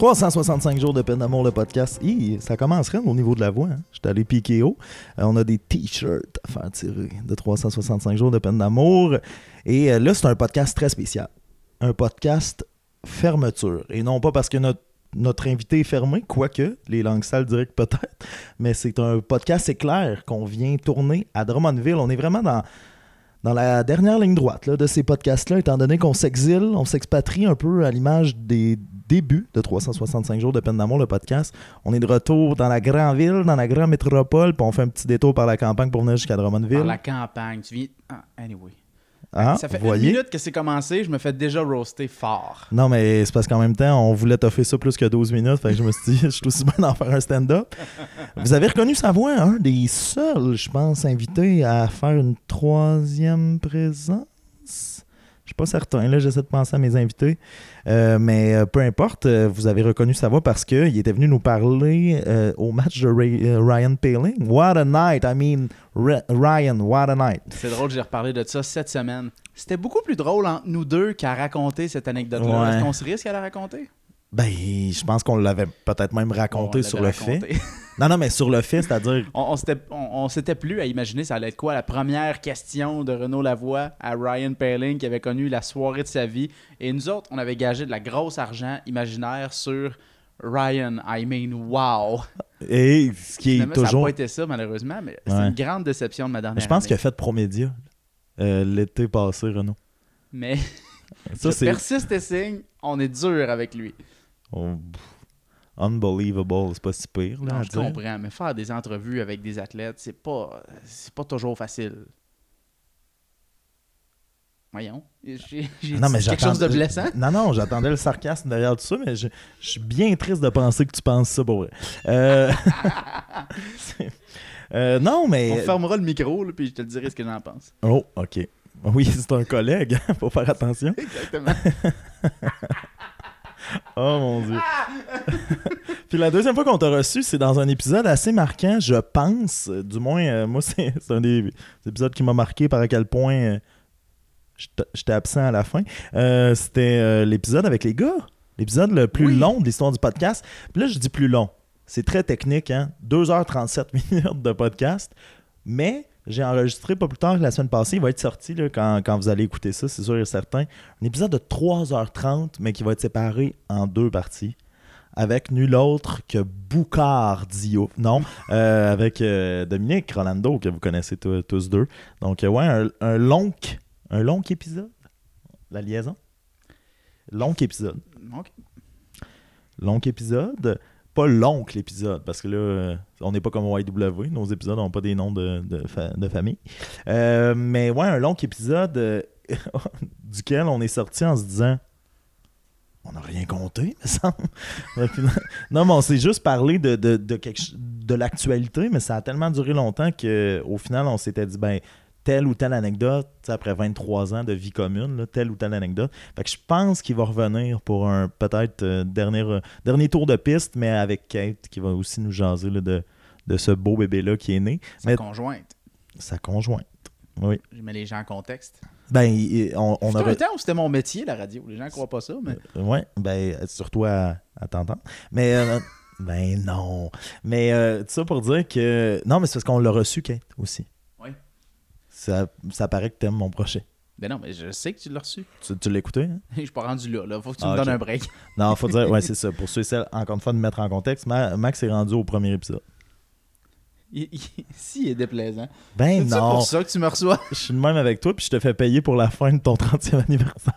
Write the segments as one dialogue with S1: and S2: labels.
S1: 365 jours de peine d'amour, le podcast. Hi, ça commencerait au niveau de la voix. Hein? J'étais allé piquer haut. Euh, on a des t-shirts à faire tirer de 365 jours de peine d'amour. Et euh, là, c'est un podcast très spécial. Un podcast fermeture. Et non pas parce que notre, invité est fermé, quoique les langues sales diraient peut-être, mais c'est un podcast éclair qu'on vient tourner à Drummondville. On est vraiment dans dans la dernière ligne droite là, de ces podcasts-là, étant donné qu'on s'exile, on s'expatrie un peu à l'image des débuts de 365 jours de peine d'amour, le podcast. On est de retour dans la grande ville, dans la grande métropole, puis on fait un petit détour par la campagne pour venir jusqu'à Drummondville.
S2: Par la campagne, tu viens... Ah, anyway.
S1: Ah,
S2: ça fait
S1: voyez?
S2: une minute que c'est commencé, je me fais déjà roaster fort.
S1: Non, mais c'est parce qu'en même temps, on voulait toffer ça plus que 12 minutes. Fait que je me suis dit, je suis aussi bien d'en faire un stand-up. Vous avez reconnu sa voix, un des seuls, je pense, invités à faire une troisième présence? Je suis pas certain, là, j'essaie de penser à mes invités. Euh, mais euh, peu importe, euh, vous avez reconnu sa voix parce qu'il était venu nous parler euh, au match de Ray- Ryan Paling. What a night! I mean, Ryan, what a night!
S2: C'est drôle, j'ai reparlé de ça cette semaine. C'était beaucoup plus drôle entre nous deux qu'à raconter cette anecdote-là.
S1: Ouais.
S2: Est-ce qu'on se risque à la raconter?
S1: Ben, je pense qu'on l'avait peut-être même raconté
S2: On
S1: sur le
S2: l'avait
S1: fait. Non, non, mais sur le fait, c'est-à-dire
S2: on, on s'était, on, on s'était plus à imaginer ça allait être quoi la première question de Renaud Lavoie à Ryan Paling qui avait connu la soirée de sa vie. Et nous autres, on avait gagé de la grosse argent imaginaire sur Ryan. I mean, wow!
S1: Et ce qui est
S2: Finalement, Ça n'a
S1: toujours.
S2: pas été ça, malheureusement, mais c'est
S1: Ouais.
S2: une grande déception de ma dernière
S1: Je pense qu'il a fait Promédia euh, l'été passé, Renaud.
S2: Mais
S1: Ça,
S2: je
S1: c'est
S2: persiste et signe, on est dur avec lui.
S1: oh, unbelievable. C'est pas si pire. Là,
S2: Non, je
S1: dire.
S2: comprends, mais faire des entrevues avec des athlètes, c'est pas, c'est pas toujours facile. Voyons, j'ai quelque chose de blessant.
S1: Non, non, j'attendais le sarcasme derrière tout ça, mais je, je suis bien triste de penser que tu penses ça pour vrai. Euh, euh, non,
S2: On
S1: mais.
S2: fermera le micro, là, puis je te le dirai ce que j'en pense.
S1: Oh, ok. Oui, c'est un collègue, faut faire attention.
S2: Exactement.
S1: Oh mon dieu. Puis la deuxième fois qu'on t'a reçu, c'est dans un épisode assez marquant, je pense. Du moins, euh, moi, c'est c'est un des épisodes qui m'a marqué par à quel point euh, j'étais absent à la fin. Euh, C'était l'épisode avec les gars. L'épisode le plus
S2: Oui.
S1: long de l'histoire du podcast. Puis là, je dis plus long. C'est très technique, hein? 2h37 minutes de podcast. Mais j'ai enregistré pas plus tard que la semaine passée. Il va être sorti là, quand, quand vous allez écouter ça, c'est sûr et certain. Un épisode de 3h30, mais qui va être séparé en deux parties. Avec nul autre que Boucard Dio. Non, euh, avec euh, Dominique Rolando, que vous connaissez tous- deux. Donc, euh, ouais, un, un long, un long épisode. La liaison. Long épisode. Long épisode. Pas l'oncle épisode, parce que là, euh, on n'est pas comme YW. Nos épisodes n'ont pas des noms de, de, fa- de famille. Euh, mais ouais, un long épisode euh, duquel on est sorti en se disant on n'a rien compté, me semble. Non- mais on s'est juste parlé de, de, de, de l'actualité, mais ça a tellement duré longtemps qu'au final, on s'était dit ben telle ou telle anecdote, après 23 ans de vie commune, là, telle ou telle anecdote. Fait que je pense qu'il va revenir pour un peut-être euh, dernier, euh, dernier tour de piste, mais avec Kate qui va aussi nous jaser là, de, de ce beau bébé-là qui est né.
S2: Sa
S1: Mais-
S2: conjointe.
S1: Sa conjointe. Oui.
S2: Je mets les gens en contexte.
S1: Ben, on, on
S2: On
S1: aurait.
S2: un temps où c'était mon métier, la radio. Les gens croient pas ça, mais
S1: Ouais, ben, surtout à, à t'entendre. Mais, euh, ben non. Mais, euh, tout ça pour dire que. Non, mais c'est parce qu'on l'a reçu, Kate, aussi. Ça, ça paraît que t'aimes mon projet.
S2: ben non, mais je sais que tu l'as reçu.
S1: Tu, tu l'as écouté, hein?
S2: Je suis pas rendu là. là. Faut que tu
S1: Ah,
S2: me donnes un break.
S1: Non, faut dire, ouais, c'est ça. Pour ceux et celles, encore une fois, de mettre en contexte, Ma- Max est rendu au premier épisode.
S2: Il- il- si, il est déplaisant.
S1: Ben
S2: C'est
S1: non,
S2: pour ça que tu me reçois?
S1: je suis de même avec toi, puis je te fais payer pour la fin de ton 30e anniversaire.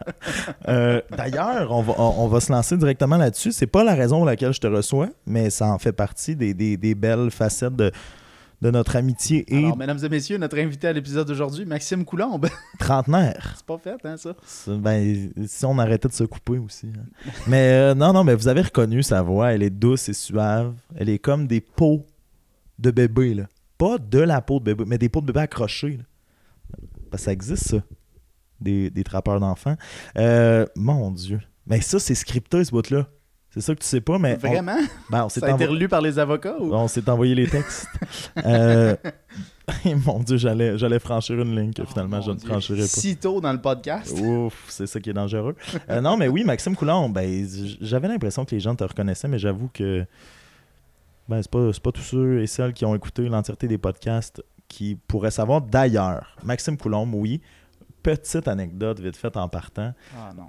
S1: Euh, D'ailleurs, on va, on, on va se lancer directement là-dessus. C'est pas la raison pour laquelle je te reçois, mais ça en fait partie des, des- des belles facettes de, de notre amitié et
S2: Alors, mesdames et messieurs, notre invité à l'épisode d'aujourd'hui, Maxime Coulombe.
S1: trentenaire.
S2: C'est pas fait, hein, ça?
S1: Ben, si on arrêtait de se couper aussi. hein. mais euh, non, non, mais vous avez reconnu sa voix. Elle est douce et suave. Elle est comme des peaux de bébé, là. Pas de la peau de bébé, mais des peaux de bébé accrochées. là. Parce que ça existe, ça. Des, des trappeurs d'enfants. Euh, mon Dieu. Mais ça, c'est scripté, ce bout-là. C'est ça que tu sais pas, mais. on-
S2: Vraiment?
S1: ben, on s'est
S2: Ça a été
S1: envo-
S2: relu par les avocats ou?
S1: on s'est envoyé les textes. Euh, Mon Dieu, j'allais, j'allais franchir une ligne que finalement
S2: Oh,
S1: je
S2: mon
S1: ne
S2: Dieu.
S1: franchirai pas.
S2: Si tôt dans le podcast.
S1: Ouf, c'est ça qui est dangereux. Euh, non, mais oui, Maxime Coulon, ben, j'avais l'impression que les gens te reconnaissaient, mais j'avoue que ben, c'est pas, pas tous ceux et celles qui ont écouté l'entièreté des podcasts qui pourraient savoir. D'ailleurs, Maxime Coulombe, oui, petite anecdote vite faite en partant.
S2: Ah non.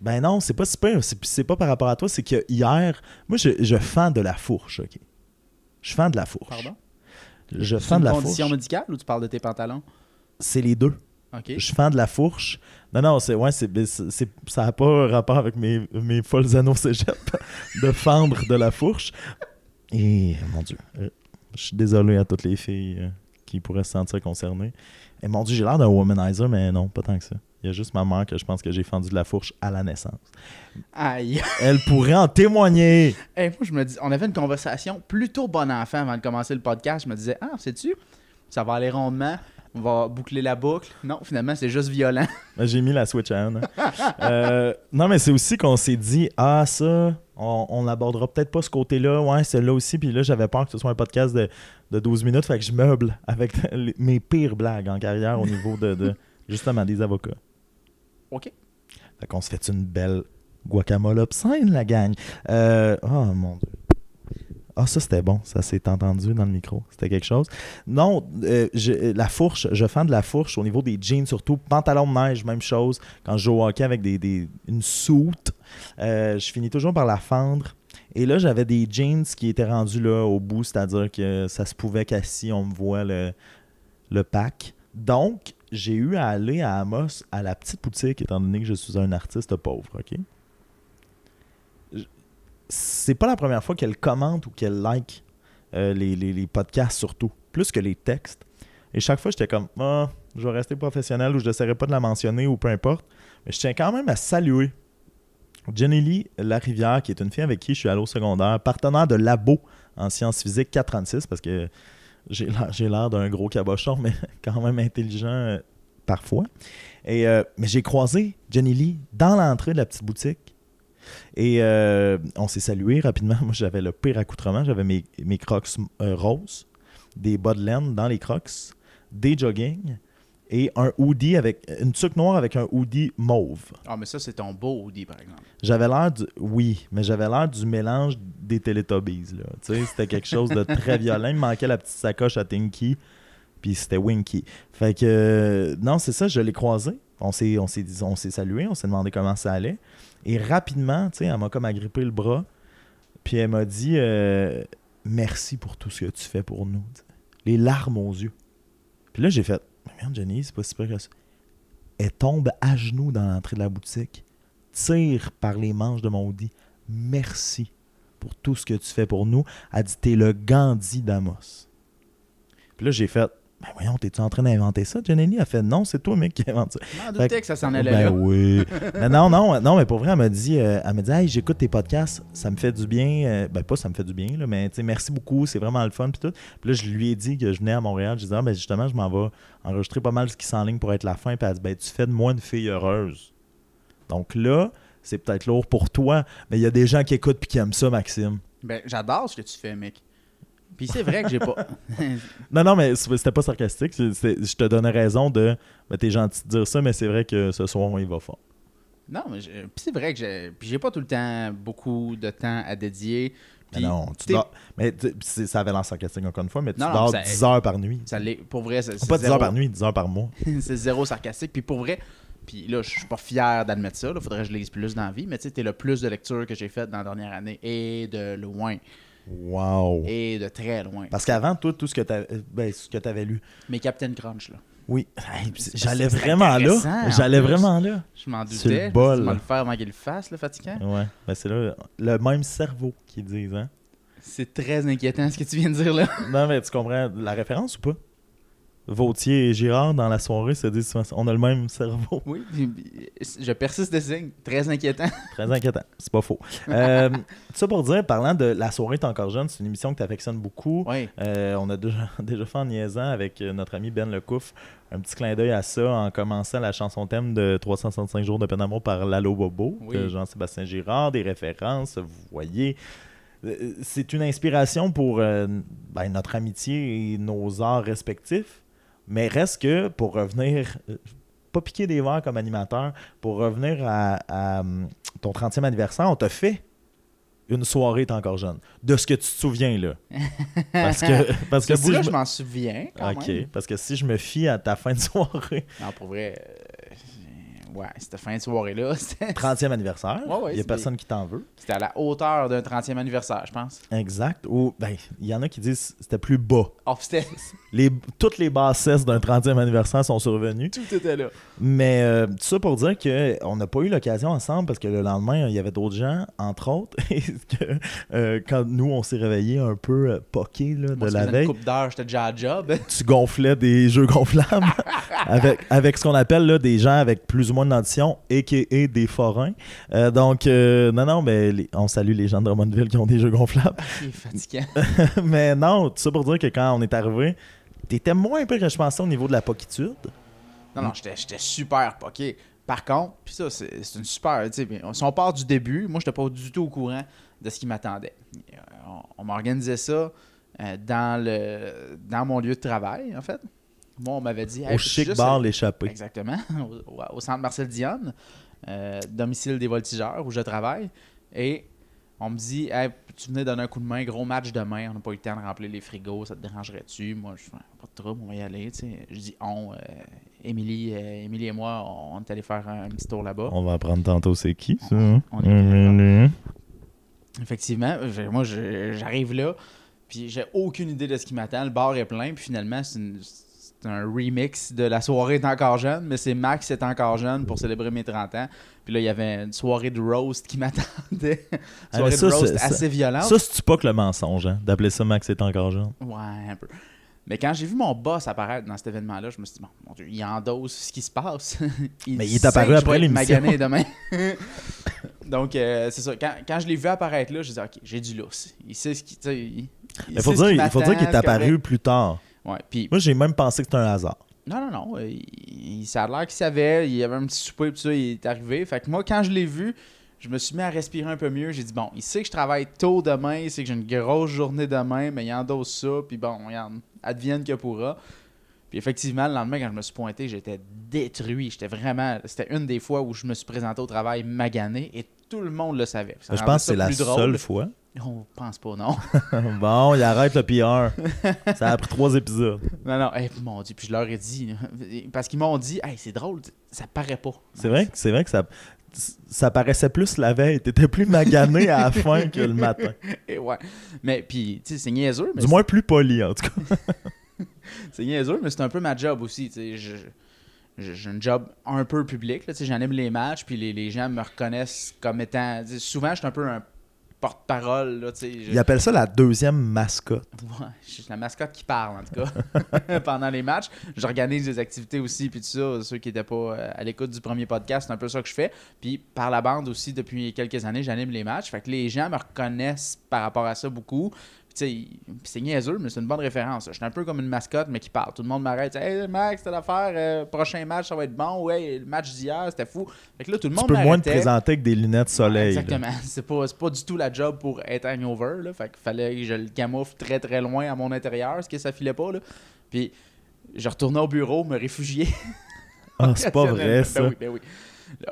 S1: Ben non, c'est pas super. C'est, c'est pas par rapport à toi, c'est que hier, moi, je, je fends de la fourche, OK? Je fends de la fourche.
S2: Pardon?
S1: Je
S2: C'est
S1: fends de la
S2: condition
S1: fourche.
S2: médicale ou tu parles de tes pantalons?
S1: C'est les deux.
S2: OK.
S1: Je fends de la fourche. Non, non, c'est, ouais, c'est, c'est- c'est- ça n'a pas rapport avec mes, mes folles anneaux cégep de fendre de la fourche. Et, mon Dieu, euh, je suis désolé à toutes les filles euh, qui pourraient se sentir concernées. Et mon Dieu, j'ai l'air d'un womanizer, mais non, pas tant que ça. Il y a juste ma mère que je pense que j'ai fendu de la fourche à la naissance.
S2: Aïe.
S1: Elle pourrait en témoigner.
S2: Hey, moi, je me dis, on avait une conversation plutôt bon enfant avant de commencer le podcast. Je me disais, ah, sais-tu, ça va aller rondement. On va boucler la boucle. Non, finalement, c'est juste violent.
S1: Ben, J'ai mis la Switch à on, hein. Euh, non, mais c'est aussi qu'on s'est dit, ah, ça, on, on n'abordera peut-être pas ce côté-là. Ouais, celle-là aussi. Puis là, j'avais peur que ce soit un podcast de, de 12 minutes. Fait que je meuble avec mes pires blagues en carrière au niveau de, de, justement des avocats.
S2: OK.
S1: Fait qu'on se fait une belle guacamole obscène, la gang. Euh, oh mon dieu. Ah, ça c'était bon, ça s'est entendu dans le micro. C'était quelque chose. Non, euh, je- la fourche, je fends de la fourche au niveau des jeans, surtout. Pantalon de neige, même chose. Quand je joue au hockey avec des, des- une soute, euh, je finis toujours par la fendre. Et là, j'avais des jeans qui étaient rendus là au bout, c'est-à-dire que ça se pouvait qu'assis, on me voit le, le pack. Donc, j'ai eu à aller à Amos, à la petite boutique, étant donné que je suis un artiste pauvre, OK? C'est pas la première fois qu'elle commente ou qu'elle like euh, les, les- podcasts, surtout, plus que les textes. Et chaque fois, j'étais comme, ah, je vais rester professionnel ou je n'essaierai pas de la mentionner ou peu importe. Mais je tiens quand même à saluer Jenny Lee Larivière, qui est une fille avec qui je suis allé au secondaire, partenaire de labo en sciences physiques 436, parce que j'ai l'air, d'un gros cabochon, mais quand même intelligent euh, parfois. Euh, mais j'ai croisé Jenny Lee dans l'entrée de la petite boutique. Et euh, on s'est salué rapidement. Moi, j'avais le pire accoutrement. J'avais mes, crocs roses, des bas de laine dans les crocs, des jogging et un hoodie avec une tuque noire avec un hoodie mauve.
S2: Ah, mais ça, c'est ton beau hoodie, par exemple.
S1: J'avais l'air du. Oui, mais j'avais l'air du mélange des Teletubbies. Là. Tu sais, c'était quelque chose de très violent. Il me manquait la petite sacoche à Tinky, puis c'était Winky. Fait que. euh, non, c'est ça, je l'ai croisé. On s'est, on s'est, on s'est salué, on s'est demandé comment ça allait. Et rapidement, tu sais, elle m'a comme agrippé le bras, puis elle m'a dit euh, Merci pour tout ce que tu fais pour nous. Les larmes aux yeux. Puis là, j'ai fait Merde, Jenny, c'est pas si pire que ça. Elle tombe à genoux dans l'entrée de la boutique tire par les manches de mon hoodie. Merci pour tout ce que tu fais pour nous. Elle dit T'es le Gandhi d'Amos. Puis là, j'ai fait Ben voyons, t'es-tu en train d'inventer ça, Jenny? Elle fait Non, c'est toi, mec, qui invente ça.
S2: Je doutais que ça s'en allait
S1: Ben
S2: là.
S1: oui. mais non, non, non, mais pour vrai, elle m'a dit, euh, elle m'a dit, hey, j'écoute tes podcasts, ça me fait du bien. Euh, ben pas ça me fait du bien, là, mais merci beaucoup, c'est vraiment le fun puis tout. Puis là, je lui ai dit que je venais à Montréal, je disais, ah, ben justement, je m'en vais enregistrer pas mal ce qui s'enligne pour être la fin. Puis elle dit, ben tu fais de moi une fille heureuse. Donc là, c'est peut-être lourd pour toi, mais il y a des gens qui écoutent puis qui aiment ça, Maxime.
S2: Ben, j'adore ce que tu fais, mec. Puis c'est vrai que j'ai pas.
S1: Non, non, mais c'était pas sarcastique. je te donnais raison de, ben t'es gentil de dire ça, mais c'est vrai que ce soir, y va fort.
S2: non, mais j'ai- puis c'est vrai que j'ai. J'ai pas tout le temps beaucoup de temps à dédier.
S1: Mais non, tu dors. Mais ça avait l'air sarcastique encore une fois, mais tu
S2: Non, non,
S1: dors
S2: ça-
S1: 10 heures par nuit.
S2: Ça. Pour vrai, c'est
S1: Pas
S2: c'est
S1: 10
S2: zéro-
S1: heures par nuit, 10 heures par mois.
S2: c'est zéro sarcastique. Puis pour vrai, puis là, je suis pas fier d'admettre ça. Il faudrait que je lise plus dans la vie. Mais tu sais, t'es le plus de lectures que j'ai faites dans la dernière année. Et de loin.
S1: Wow.
S2: Et de très loin.
S1: Parce qu'avant, toi, tout ce que tu ben, ce que avais lu.
S2: Mais Captain Crunch, là.
S1: Oui. Hey, J'allais vraiment là. J'allais vraiment là.
S2: Je m'en
S1: le
S2: doutais. Je
S1: bol.
S2: suis dit, le faire avant qu'il le fasse, le fatigant.
S1: Ouais. Ben, c'est là le même cerveau qui disent, hein.
S2: C'est très inquiétant ce que tu viens de dire là.
S1: Non, mais tu comprends la référence ou pas? Vautier et Girard, dans la soirée, se disent on a le même cerveau.
S2: Oui, je persiste de signe. Très inquiétant.
S1: Très inquiétant. C'est pas faux. Euh, tout ça pour dire, parlant de La soirée est encore jeune, c'est une émission que tu affectionnes beaucoup.
S2: Oui.
S1: Euh, on a déjà, déjà fait en niaisant avec euh, notre ami Ben Lecouf un petit clin d'œil à ça en commençant la chanson thème de 365 jours de peine d'amour par Lalo Bobo
S2: Oui.
S1: de Jean-Sébastien Girard, des références, vous voyez. euh, c'est une inspiration pour euh, ben, notre amitié et nos arts respectifs. Mais reste que, pour revenir, euh, pas piquer des verres comme animateur, pour revenir à, à, hum, ton 30e anniversaire, on t'a fait une soirée T'es encore jeune. De ce que tu te souviens, là. Parce que, parce que si
S2: bout-là,
S1: je
S2: je
S1: me-
S2: m'en souviens. Quand
S1: OK.
S2: même.
S1: Parce que si je me fie à ta fin de soirée,
S2: Non, pour vrai. euh, ouais, cette fin de soirée-là, c'était
S1: 30e anniversaire, il
S2: Ouais,
S1: n'y a personne qui t'en veut?
S2: c'était à la hauteur d'un 30e anniversaire, je pense.
S1: Exact. Ou, ben, il y en a qui disent que c'était plus bas.
S2: Oh.
S1: Les, toutes les bassesses d'un 30e anniversaire sont survenues.
S2: Tout était là.
S1: Mais euh, tout ça pour dire qu'on n'a pas eu l'occasion ensemble parce que le lendemain, il y avait d'autres gens, entre autres, et que euh, quand nous, on s'est réveillés un peu euh, poqués là, de
S2: Moi,
S1: la
S2: une
S1: veille,
S2: coupe d'heure, j'étais déjà à job.
S1: tu gonflais des jeux gonflables avec, avec ce qu'on appelle là, des gens avec plus ou moins d'ambition, a.k.a. des forains. Euh, donc, euh, non, non, mais les- on salue les gens de Drummondville qui ont des jeux gonflables.
S2: Il est fatigant.
S1: mais non, tout ça pour dire que quand on est arrivé, t'étais moins pire que je pensais au niveau de la poquitude.
S2: Non, non, j'étais super poqué. Par contre, puis ça, c'est c'est une super. Si on part du début, moi, j'étais pas du tout au courant de ce qui m'attendait. Euh, On, on m'organisait ça euh, dans, le, dans mon lieu de travail, en fait. Moi, on m'avait dit. Hey,
S1: au chic bar
S2: aller-
S1: l'échappée.
S2: Exactement, au, centre Marcel Dionne, euh, domicile des voltigeurs où je travaille. Et on me dit, hey, tu venais donner un coup de main, gros match demain, on n'a pas eu le temps de remplir les frigos, ça te dérangerait-tu? Moi, je fais, pas de trouble, on va y aller. tu sais. Je dis, on, euh, Émilie, euh, Émilie et moi, on, on est allé faire un, un petit tour là-bas.
S1: On va apprendre tantôt c'est qui, ça.
S2: On- on est
S1: Hum,
S2: Effectivement, moi, j'arrive là, puis j'ai aucune idée de ce qui m'attend. Le bar est plein, puis finalement, c'est une- un remix de la soirée est encore jeune, mais c'est Max est encore jeune pour célébrer mes 30 ans. Puis là, il y avait une soirée de roast qui m'attendait.
S1: Ah,
S2: soirée
S1: mais ça,
S2: de roast assez violente.
S1: Ça, c'est pas que le mensonge, hein, d'appeler ça Max est encore jeune?
S2: Ouais, un peu. Mais quand j'ai vu mon boss apparaître dans cet événement-là, je me suis dit, bon, mon Dieu, il endosse ce qui se passe.
S1: Mais il est apparu après l'émission.
S2: demain. Donc, euh, c'est ça. Quand, quand je l'ai vu apparaître là, je dit, OK, j'ai du lousse. Il sait ce qui. Il, il
S1: Il faut dire, il faut dire qu'il est apparu plus tard.
S2: Ouais, puis
S1: Moi, j'ai même pensé que c'était un hasard.
S2: non, non, non. euh, Il, il- ça a l'air qu'il savait. Il y avait un petit souper, et tout ça. Il est arrivé. Fait que moi, quand je l'ai vu, je me suis mis à respirer un peu mieux. J'ai dit, bon, il sait que je travaille tôt demain. Il sait que j'ai une grosse journée demain, mais il endosse ça. Puis bon, regarde, advienne que pourra. Puis effectivement, le lendemain, quand je me suis pointé, j'étais détruit. J'étais vraiment. C'était une des fois où je me suis présenté au travail magané et tout le monde le savait. Ça
S1: je pense que c'est la
S2: drôle.
S1: seule fois.
S2: On pense pas, non.
S1: bon, il arrête le PR. ça a pris trois épisodes.
S2: non, non. Eh, mon Dieu, puis je leur ai dit. Parce qu'ils m'ont dit, hey, c'est drôle, ça paraît pas.
S1: C'est vrai, que- c'est vrai que ça, ça paraissait plus la veille. T'étais plus magané à la fin que le matin.
S2: Et ouais. Mais puis, tu sais, c'est niaiseux, mais
S1: Du moins plus poli, en tout cas.
S2: c'est niaiseux, mais c'est un peu ma job aussi. Tu sais, j'ai un job un peu public. J'anime les matchs, puis les, les gens me reconnaissent comme étant. Souvent, je suis un peu un porte-parole. Là, tu sais, je-
S1: Il appelle ça la deuxième mascotte.
S2: Ouais, je suis la mascotte qui parle, en tout cas, pendant les matchs. J'organise des activités aussi, puis tout ça. Ceux qui n'étaient pas euh, à l'écoute du premier podcast, c'est un peu ça que je fais. Puis par la bande aussi, depuis quelques années, j'anime les matchs. Fait que les gens me reconnaissent par rapport à ça beaucoup. Tu c'est niaiseux, mais c'est une bonne référence. Je suis un peu comme une mascotte, mais qui parle. Tout le monde m'arrête. Hey, Max, t'as l'affaire. euh, prochain match, ça va être bon. Ouais, le match d'hier, c'était fou. Fait que là, tout le
S1: Tu
S2: monde
S1: peux moins te présenter avec des lunettes soleil.
S2: Exactement. C'est pas, pas du tout la job pour être hangover. Là. Fait qu'il fallait que je le camoufle très très loin à mon intérieur, ce que ça filait pas. Là. Puis je retournais au bureau, me réfugier.
S1: Ah, c'est pas vrai, ça.
S2: Ben oui, ben oui.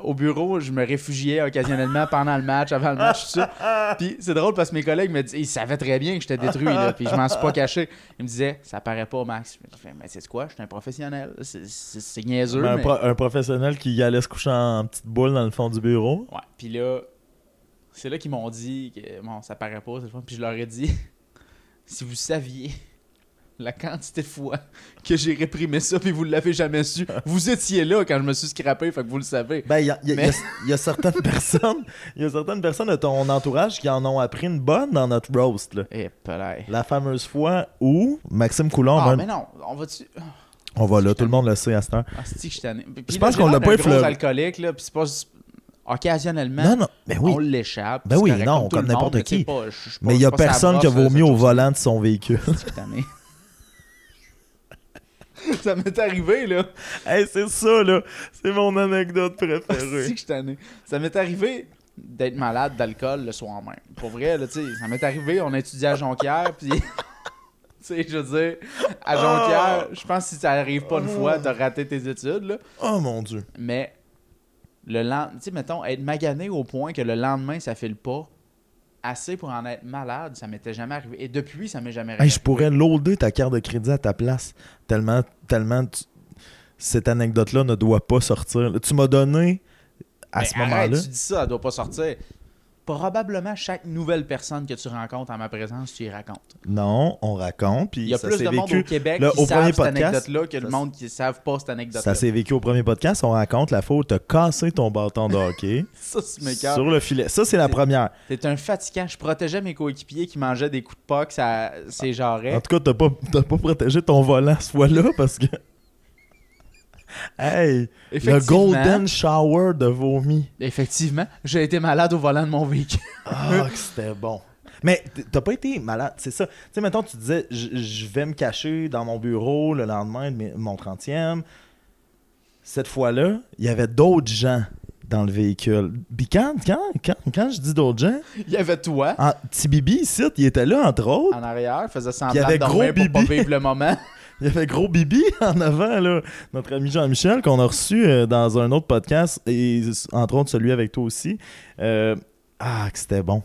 S2: Au bureau, je me réfugiais occasionnellement pendant le match, avant le match, tout ça. Puis c'est drôle parce que mes collègues me disaient, ils savaient très bien que j'étais détruit, là, puis je m'en suis pas caché. Ils me disaient, ça paraît pas, Max. Je fais, mais c'est quoi, je suis un professionnel. C'est- niaiseux.
S1: Mais un,
S2: mais-
S1: pro- un professionnel qui allait se coucher en petite boule dans le fond du bureau?
S2: Ouais, puis là, c'est là qu'ils m'ont dit que bon, ça paraît pas, c'est le fun. Puis je leur ai dit, si vous saviez la quantité de fois que j'ai réprimé ça, puis vous l'avez jamais su, vous étiez là quand je me suis scrappé, fait que vous le savez.
S1: Ben, il y a, y
S2: Mais-
S1: y y certaines personnes, il y a certaines personnes de ton entourage qui en ont appris une bonne dans notre roast. Là.
S2: Eh.
S1: La fameuse fois où Maxime Coulon,
S2: Ah, mais non, on va-tu.
S1: on va là, tout le monde le sait à cette heure.
S2: Ah, je
S1: Je pense qu'on l'a pas effleuré.
S2: alcoolique, là, puis c'est pas. Occasionnellement,
S1: Non, non, ben oui.
S2: on l'échappe.
S1: Ben oui,
S2: correct,
S1: non, comme
S2: monde,
S1: n'importe
S2: tu
S1: qui.
S2: pas, je- je suis pas-
S1: Mais il y a personne qui vomi
S2: là,
S1: au volant de son véhicule.
S2: ça m'est arrivé, là.
S1: hey, c'est ça, là. C'est mon anecdote préférée.
S2: que. Ça m'est arrivé d'être malade d'alcool le soir même. Pour vrai, là, tu sais, ça m'est arrivé, on a étudié à Jonquière, puis... tu sais, je veux dire, à Jonquière, je pense que si ça arrive pas une fois, t'as raté tes études, là.
S1: Oh mon dieu.
S2: Mais le lendemain, tu sais, mettons, être magané au point que le lendemain, ça file pas assez pour en être malade, ça m'était jamais arrivé. Et depuis, ça m'est jamais arrivé.
S1: Hey, je pourrais loader ta carte de crédit à ta place. Tellement, tellement tu- cette anecdote-là ne doit pas sortir. Tu m'as donné à
S2: Mais
S1: ce moment-là.
S2: tu dis ça, elle doit pas sortir. Probablement, chaque nouvelle personne que tu rencontres en ma présence, tu y racontes.
S1: Non, on raconte. Puis
S2: Il y a
S1: ça
S2: plus de monde
S1: vécu.
S2: au Québec qui
S1: au
S2: savent
S1: premier
S2: cette anecdote-là que le
S1: ça-
S2: monde qui ne savent pas cette anecdote-là.
S1: Ça s'est vécu au premier podcast. On raconte la où t'as cassé ton bâton de hockey
S2: Ça, c'est
S1: sur le filet. Ça, c'est la première.
S2: T'es un fatigant. Je protégeais mes coéquipiers qui mangeaient des coups de poc, ça, c'est jarret.
S1: En tout cas, t'as pas, t'as pas protégé ton volant ce fois-là parce que. Hey, le golden shower de vomi.
S2: Effectivement, j'ai été malade au volant de mon véhicule.
S1: Ah, que c'était bon. Mais t'as pas été malade, c'est ça. Tu sais, mettons, tu disais, je vais me cacher dans mon bureau le lendemain de mon 30e. Cette fois-là, il y avait d'autres gens dans le véhicule. Puis quand, quand, quand, quand je dis d'autres gens,
S2: Il y avait toi
S1: en, petit Bibi ici, il était là, entre autres.
S2: en arrière, il faisait semblant
S1: y avait
S2: de dormir pour pas vivre le moment.
S1: Il y avait gros Bibi en avant, là. Notre ami Jean-Michel, qu'on a reçu euh, dans un autre podcast, et entre autres celui avec toi aussi. Euh, ah, que c'était bon.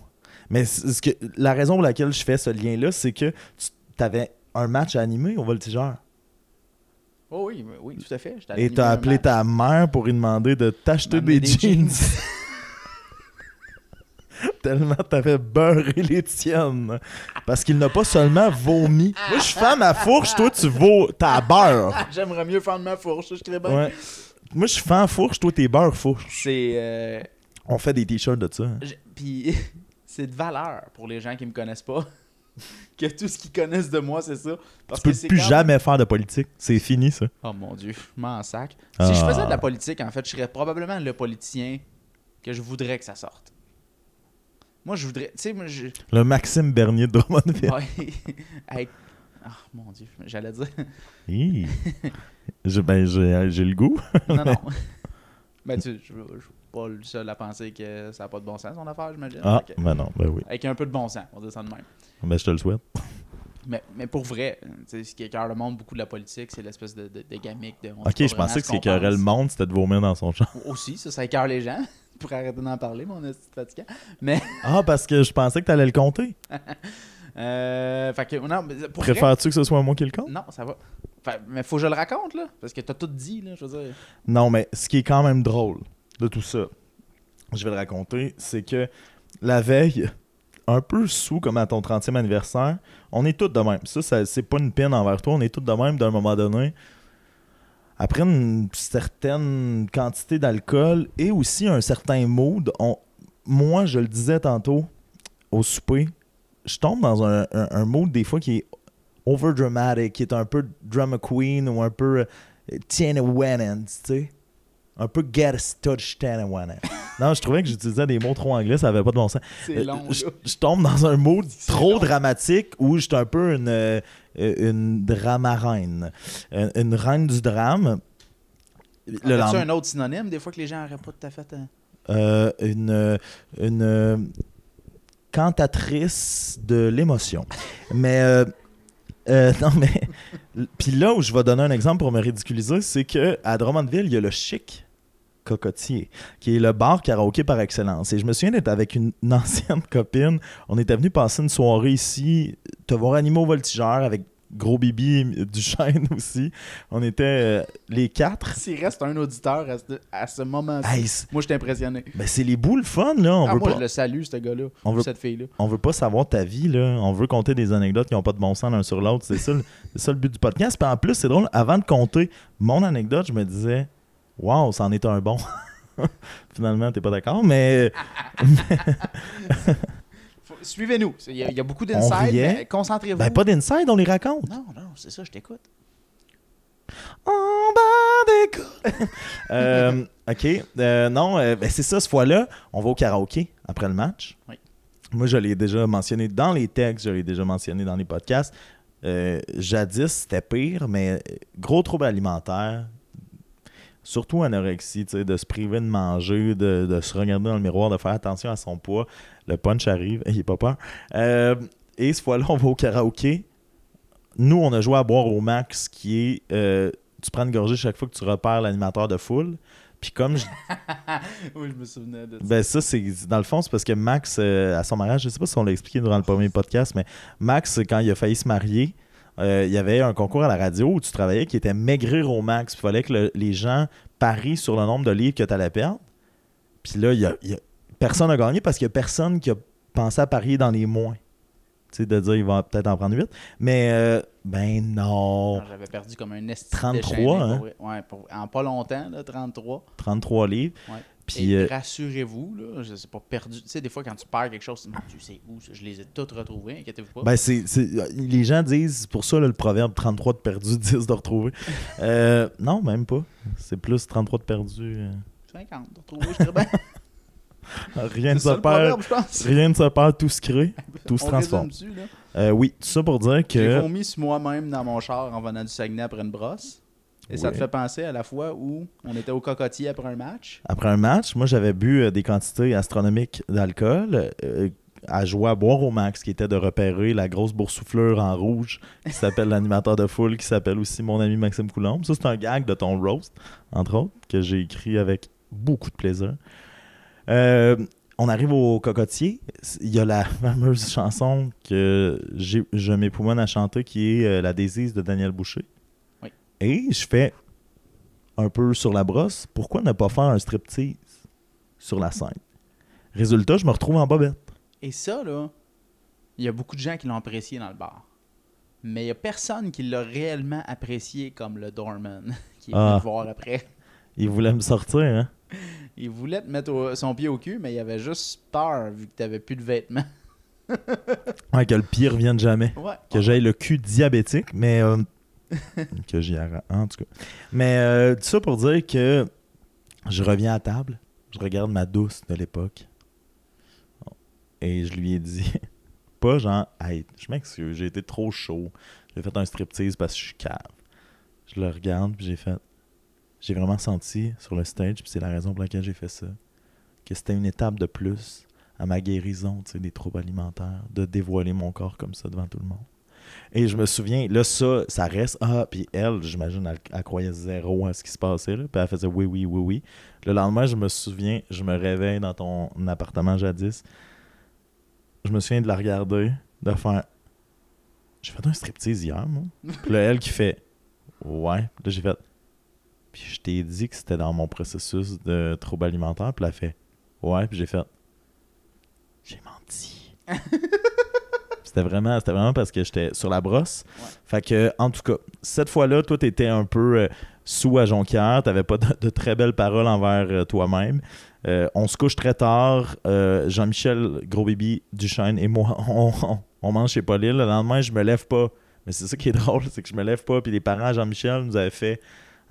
S1: Mais ce que, la raison pour laquelle je fais ce lien-là, c'est que tu avais un match à animer au Voltigeur.
S2: Oh oui, oui, tout à fait.
S1: Et t'as appelé
S2: match.
S1: ta mère pour lui demander de t'acheter des,
S2: des
S1: jeans.
S2: jeans.
S1: Tellement t'avais beurré les tiennes. Parce qu'il n'a pas seulement vomi. Moi, je fais ma fourche, toi, tu vaux ta beurre.
S2: J'aimerais mieux faire de ma fourche, je serais bien.
S1: Ouais. Moi, je fais en fourche, toi, t'es beurre fourche.
S2: C'est. euh,
S1: On fait des t-shirts de ça. hein.
S2: Puis c'est de valeur pour les gens qui me connaissent pas. que tout ce qu'ils connaissent de moi, c'est ça. Parce
S1: Tu peux
S2: que c'est
S1: plus
S2: quand-
S1: jamais faire de politique. C'est fini, ça.
S2: Oh mon dieu, je m'en sac.
S1: Ah.
S2: Si je faisais de la politique, en fait, je serais probablement le politicien que je voudrais que ça sorte. Moi, je voudrais. Tu sais, moi, je.
S1: Le Maxime Bernier de Drummondville.
S2: Ouais. Avec- Ah, mon dieu, j'allais dire.
S1: Hi. Je- ben, j'ai le goût.
S2: Non, non. Ben, tu je, je suis pas le seul à penser que ça n'a pas de bon sens, son affaire, j'imagine.
S1: Ah,
S2: que-
S1: ben non, ben oui.
S2: Avec un peu de bon sens, on dire ça de même.
S1: Ben, je te le souhaite.
S2: Mais, mais pour vrai, tu sais, ce qui écœure le monde beaucoup de la politique, c'est l'espèce de, de, de gimmick de.
S1: Ok, je pensais que ce qui écœurait le monde, c'était de vomir dans son champ.
S2: Aussi, ça, ça écœure les gens. pour arrêter d'en parler, mon de fatigant. Mais,
S1: Ah, parce que je pensais que t'allais le compter.
S2: euh, fait que, non,
S1: Préfères-tu que ce soit moi qui le compte?
S2: Non, ça va. Fait- mais faut que je le raconte, là. Parce que t'as tout dit, là, je veux dire.
S1: Non, mais ce qui est quand même drôle de tout ça, je vais le raconter, c'est que la veille, un peu sous comme à ton 30e anniversaire, on est tous de même. Ça, ça c'est pas une peine envers toi, on est tous de même d'un moment donné. Après une certaine quantité d'alcool et aussi un certain mood, moi, je le disais tantôt au souper, je tombe dans un, un, mood des fois qui est over dramatic, qui est un peu drama queen ou un peu euh, Tiana Wennens, tu sais. Un peu get touch Tiana Wennens. Non, je trouvais que j'utilisais des mots trop anglais, ça avait pas de bon sens.
S2: C'est
S1: Euh,
S2: long,
S1: je, tombe dans un mood trop
S2: long.
S1: dramatique où je suis un peu une, euh, une dramarine. Une, une reine du drame. Le lendemain-
S2: un autre synonyme, des fois que les gens n'auraient pas tout à fait. hein?
S1: euh, une, euh, une euh, cantatrice de l'émotion. Mais euh, euh, non, mais puis là où je vais donner un exemple pour me ridiculiser, c'est que à Drummondville, il y a le chic cocotier, qui est le bar karaoké par excellence. Et je me souviens d'être avec une, ancienne copine. On était venu passer une soirée ici, te voir animaux voltigeurs avec Gros Bibi et du chêne aussi. On était euh, les quatre.
S2: S'il reste un auditeur à ce, à ce moment-ci, moi, je suis impressionné.
S1: ben, c'est les boules fun, là. On
S2: Ah,
S1: veut
S2: moi,
S1: pas...
S2: je le salue, ce gars-là.
S1: On veut-
S2: cette fille-là.
S1: on veut pas savoir ta vie, là. On veut compter des anecdotes qui n'ont pas de bon sens l'un sur l'autre. C'est ça, le- c'est ça le but du podcast. Puis en plus, c'est drôle, avant de compter mon anecdote, je me disais, waouh, c'en est un bon. Finalement, t'es pas d'accord, mais
S2: Suivez-nous. Il y, a- il y a beaucoup d'insides, concentrez-vous.
S1: ben, pas d'inside, on les raconte.
S2: Non, non, c'est ça, je t'écoute.
S1: En bas des. Euh, ok, euh, non, euh, ben, c'est ça, cette fois-là, on va au karaoké après le match.
S2: Oui.
S1: Moi, je l'ai déjà mentionné dans les textes, je l'ai déjà mentionné dans les podcasts. Euh, jadis, c'était pire, mais gros trouble alimentaire surtout anorexie, de se priver de manger, de, de, se regarder dans le miroir, de faire attention à son poids. Le punch arrive, il pas peur. Euh, et cette fois-là, on va au karaoké. Nous, on a joué à boire au max, qui est euh, tu prends une gorgée chaque fois que tu repères l'animateur de foule. Puis comme je...
S2: oui, je me souvenais de ça.
S1: Ben ça, c'est... Dans le fond, c'est parce que Max, euh, à son mariage, je sais pas si on l'a expliqué durant le premier podcast, mais Max, quand il a failli se marier, euh, il y avait un concours à la radio où tu travaillais qui était maigrir au max. Il fallait que les gens parient sur le nombre de livres que tu allais perdre. Puis là, y a, personne n'a gagné parce qu'il n'y a personne qui a pensé à parier dans les moins. Tu sais, de dire, il va peut-être en prendre 8. Mais, euh, ben non.
S2: Ah, j'avais perdu comme un esti.
S1: 33, hein?
S2: ouais, en pas longtemps, là, 33.
S1: 33 livres.
S2: Ouais.
S1: Puis, euh,
S2: rassurez-vous, là, c'est pas perdu. Tu sais, des fois, quand tu perds quelque chose, tu sais où, je les ai toutes retrouvées, inquiétez-vous pas.
S1: Ben, c'est, c'est... Euh, les gens disent, pour ça, le proverbe 33 de perdu, 10 de retrouvé. Euh, non, même pas. C'est plus 33 de perdu.
S2: 50 de retrouvé, je dirais bien.
S1: Ah, rien ne se perd. Rien ne se perd, tout se crée, tout se transforme. Oui, tout ça pour dire que.
S2: J'ai vomi sur moi-même dans mon char en venant du Saguenay après une brosse. Et ça te fait penser à la fois où on était au cocotier après un match?
S1: Après un match, moi j'avais bu euh, des quantités astronomiques d'alcool. Euh, à joie à boire au max, qui était de repérer la grosse boursoufleur en rouge qui s'appelle l'animateur de foule, qui s'appelle aussi mon ami Maxime Coulombe. Ça, c'est un gag de ton roast, entre autres, que j'ai écrit avec beaucoup de plaisir. Euh, on arrive au cocotier. Il y a la fameuse chanson que je m'époumonne à chanter qui est La désise de Daniel Boucher. Et je fais un peu sur la brosse, pourquoi ne pas faire un striptease sur la scène? Résultat, je me retrouve en bobette.
S2: Et ça, là, il y a beaucoup de gens qui l'ont apprécié dans le bar. Mais il n'y a personne qui l'a réellement apprécié comme le doorman qui est venu
S1: ah.
S2: voir après.
S1: Il voulait me sortir, hein?
S2: Il voulait te mettre son pied au cul, mais il avait juste peur vu que t'avais plus de vêtements.
S1: ouais, que le pire revienne jamais.
S2: Ouais.
S1: Que j'aille le cul diabétique. Mais euh, que j'y arrête. En tout cas. Mais euh, tout ça pour dire que je reviens à table, je regarde ma douce de l'époque et je lui ai dit, pas genre, je m'excuse, j'ai été trop chaud, j'ai fait un striptease parce que je suis cave. Je le regarde, puis j'ai fait, j'ai vraiment senti sur le stage, puis c'est la raison pour laquelle j'ai fait ça, que c'était une étape de plus à ma guérison des troubles alimentaires, de dévoiler mon corps comme ça devant tout le monde. Et je me souviens, là, ça, ça reste. Ah, puis elle, j'imagine, elle, croyait zéro à ce qui se passait. Là. Puis elle faisait oui, oui, oui, oui. Le lendemain, je me souviens, je me réveille dans ton appartement jadis. Je me souviens de la regarder, de faire. J'ai fait un striptease hier, moi. puis là, elle qui fait Ouais. Là, j'ai fait. Puis je t'ai dit que c'était dans mon processus de trouble alimentaire. Puis elle fait Ouais. Puis j'ai fait J'ai menti. C'était vraiment, c'était vraiment parce que j'étais sur la brosse. Fait que, en tout cas, cette fois-là, toi, t'étais un peu euh, sous à Jonquière. T'avais pas de, très belles paroles envers euh, toi-même. Euh, on se couche très tard. Jean-Michel, gros bébé Duchesne et moi, on, on, mange chez Pauline. Le lendemain, je me lève pas. Mais c'est ça qui est drôle, c'est que je me lève pas. Puis les parents à Jean-Michel nous avaient fait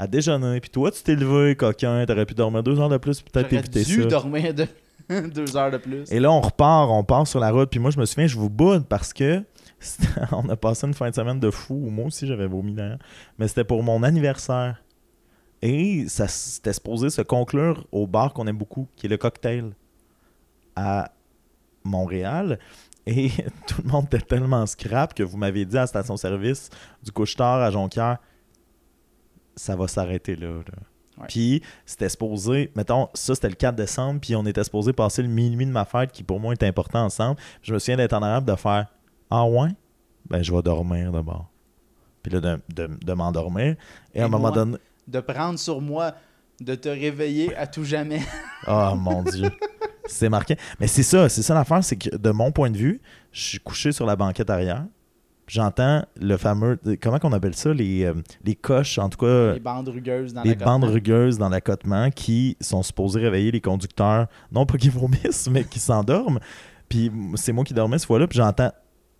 S1: à déjeuner. Puis toi, tu t'es levé, coquin. T'aurais pu dormir deux heures de plus. Peut-être éviter
S2: dormir deux Deux heures de plus.
S1: Et là, on repart, on part sur la route. Puis moi, je me souviens, je vous boude parce que on a passé une fin de semaine de fou. Moi aussi, j'avais vomi d'ailleurs. Mais c'était pour mon anniversaire. Et ça c'était supposé se conclure au bar qu'on aime beaucoup, qui est le cocktail à Montréal. Et tout le monde était tellement scrap que vous m'avez dit à station-service du couche-tard à Jonquière, ça va s'arrêter là. Puis c'était supposé, mettons, ça c'était le 4 décembre, puis on était supposé passer le minuit de ma fête qui pour moi est important ensemble. Je me souviens d'être en arabe de faire Ah ouais Ben je vais dormir d'abord. Puis là, de, de, m'endormir. Et, à un moment donné.
S2: De prendre sur moi, de te réveiller à tout jamais.
S1: oh mon Dieu. C'est marqué. Mais c'est ça, c'est ça l'affaire, c'est que de mon point de vue, je suis couché sur la banquette arrière j'entends le fameux. Comment qu'on appelle ça Les, euh, les coches, en tout cas.
S2: Les bandes rugueuses dans
S1: Les bandes rugueuses dans l'accotement qui sont supposées réveiller les conducteurs, non pas qui vomissent, mais qui s'endorment. Puis c'est moi qui dormais cette fois-là, puis j'entends.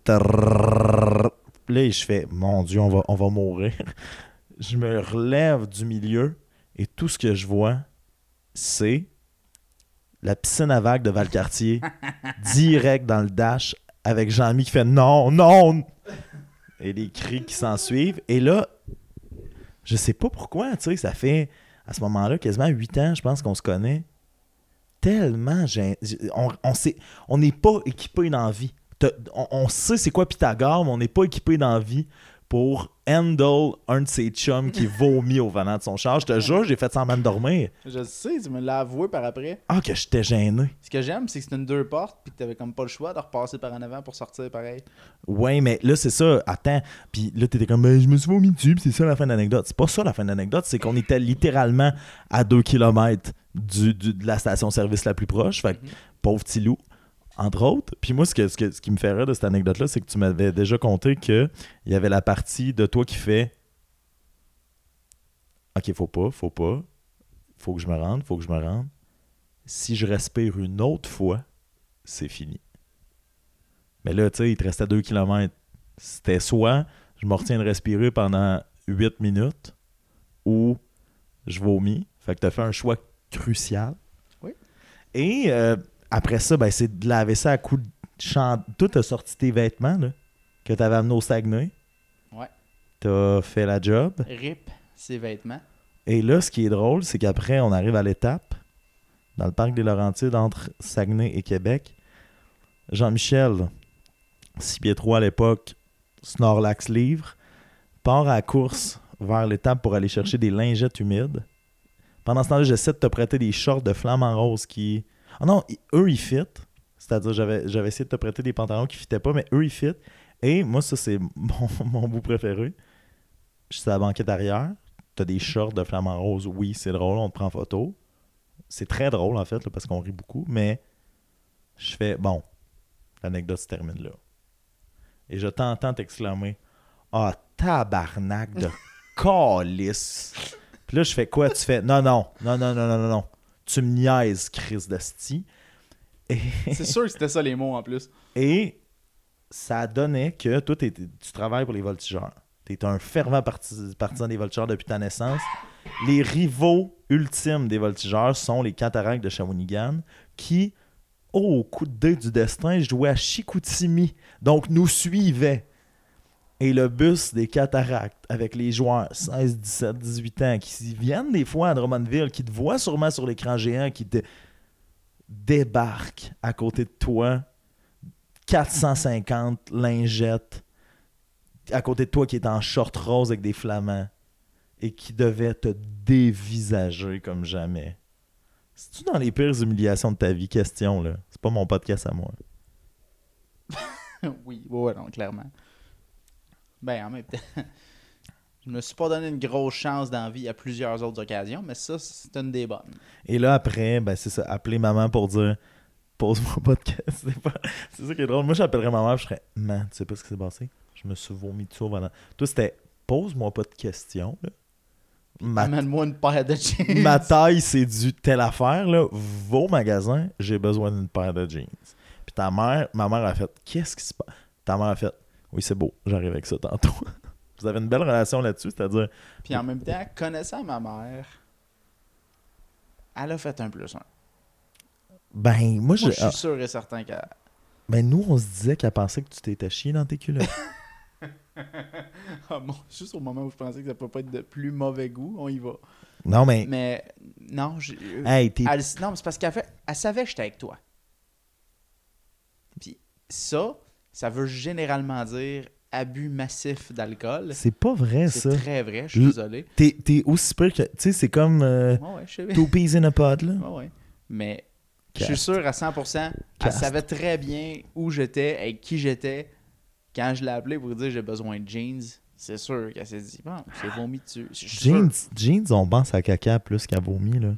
S1: Là, je fais Mon Dieu, on va, on va mourir. Je me relève du milieu et tout ce que je vois, c'est la piscine à vagues de Valcartier, direct dans le dash, avec Jean-Mi qui fait non, non, et les cris qui s'en suivent. Et là, je sais pas pourquoi, tu sais, ça fait à ce moment-là, quasiment 8 ans, je pense qu'on se connaît. Tellement, on on on n'est pas équipé dans la vie. T'as- On, sait c'est quoi Pythagore, mais on n'est pas équipé dans la vie pour handle un de ses chums qui vomit au volant de son char. Je te jure, j'ai fait semblant de dormir.
S2: Je le sais, tu me l'as avoué par après.
S1: Ah, que j'étais gêné.
S2: Ce que j'aime, c'est que c'est une deux portes, puis que t'avais comme pas le choix de repasser par en avant pour sortir pareil.
S1: Ouais, mais là, c'est ça. Attends. Puis là, t'étais comme, je me suis vomi dessus, c'est ça la fin de l'anecdote. C'est pas ça la fin de l'anecdote, c'est qu'on était littéralement à 2 km du, du- de la station-service la plus proche. Fait que,
S2: Mhm.
S1: pauvre petit loup, entre autres. Puis moi, ce, que, ce, que- ce qui me fait rire de cette anecdote-là, c'est que tu m'avais déjà conté qu'il y avait la partie de toi qui fait Ok, faut pas, faut pas, faut que je me rende, faut que je me rende. Si je respire une autre fois, c'est fini. Mais là, tu sais, il te restait 2 km. C'était soit je me retiens de respirer pendant 8 minutes ou je vomis. Fait que tu as fait un choix crucial.
S2: Oui.
S1: Et euh, après ça, ben, c'est de laver ça à coups de chant. Toi, t'as sorti tes vêtements là, que tu avais amenés au Saguenay.
S2: Ouais.
S1: T'as fait la job.
S2: Rip ses vêtements.
S1: Et là, ce qui est drôle, c'est qu'après, on arrive à l'étape, dans le parc des Laurentides, entre Saguenay et Québec. Jean-Michel, 6 pieds 3 à l'époque, Snorlax livre, part à la course vers l'étape pour aller chercher des lingettes humides. Pendant ce temps-là, j'essaie de te prêter des shorts de flamant rose qui. Ah non, eux, ils fit. C'est-à-dire, j'avais, j'avais essayé de te prêter des pantalons qui fitaient pas, mais eux, ils fit. Et moi, ça, c'est mon, mon bout préféré. Je suis à la banquette arrière. T'as des shorts de flamant rose. Oui, c'est drôle, on te prend en photo. C'est très drôle, en fait, là, parce qu'on rit beaucoup. Mais je fais, bon, l'anecdote se termine là. Et je t'entends t'exclamer Ah, tabarnak de calice. Puis là, je fais quoi? Tu fais Non, non, non, non, non, non, non, non. Tu me niaises, Chris Dasti. Et,
S2: C'est sûr que c'était ça les mots en plus.
S1: et ça donnait que toi, tu travailles pour les voltigeurs. Tu es un fervent parti- partisan des voltigeurs depuis ta naissance. Les rivaux ultimes des voltigeurs sont les cataractes de Shawinigan qui, au coup de dé du destin, jouaient à Chicoutimi. Donc, nous suivaient. Et le bus des cataractes avec les joueurs 16, 17, 18 ans qui viennent des fois à Drummondville, qui te voient sûrement sur l'écran géant, qui te débarquent à côté de toi 450 lingettes à côté de toi qui est en short rose avec des flamants et qui devait te dévisager comme jamais. C'est-tu dans les pires humiliations de ta vie? Question, là. C'est pas mon podcast à moi.
S2: oui, ouais, non, clairement. Ben, en même temps, je me suis pas donné une grosse chance d'envie à plusieurs autres occasions, mais ça, c'est une des bonnes.
S1: Et là, après, ben, c'est ça, appeler maman pour dire pose-moi pas de question. C'est pas- c'est ça qui est drôle. Moi, j'appellerais maman, je serais Man, tu sais pas ce qui s'est passé? Je me suis vomi dessus avant. Toi, c'était pose-moi pas de questions. Là. Ma,
S2: Amène-moi une paire de jeans.
S1: ma taille, c'est du telle affaire. Là. Va au magasin, j'ai besoin d'une paire de jeans. Puis ta mère, ma mère a fait Qu'est-ce qui se passe? Ta mère a fait Oui, c'est beau, j'arrive avec ça tantôt. Vous avez une belle relation là-dessus, c'est-à-dire
S2: Puis en même temps, connaissant ma mère, elle a fait un plus un.
S1: Ben, moi, je,
S2: Moi, je suis
S1: ah,
S2: sûr et certain qu'elle.
S1: ben, nous, on se disait qu'elle pensait que tu t'étais chié dans tes culottes.
S2: Ah bon, juste au moment où je pensais que ça peut pas être de plus mauvais goût, on y va.
S1: non, mais.
S2: Mais non, j'ai- euh,
S1: Hey, t'es
S2: elle, non, mais c'est parce qu'elle fait, elle savait que j'étais avec toi. Puis ça, ça veut généralement dire abus massif d'alcool.
S1: C'est pas vrai, ça.
S2: C'est très vrai, je suis désolé.
S1: T'es, t'es aussi pire que. Tu sais, c'est comme euh,
S2: Ouais, ouais, je sais.
S1: Two Peas in a Pod, là.
S2: Ouais, ouais. Mais je suis sûr à 100%, elle savait très bien où j'étais, avec qui j'étais. Quand je l'ai appelé pour dire j'ai besoin de jeans, c'est sûr qu'elle s'est dit, bon, c'est vomi dessus. Sûr.
S1: Jeans, jeans, on pense à caca plus qu'à vomi, là.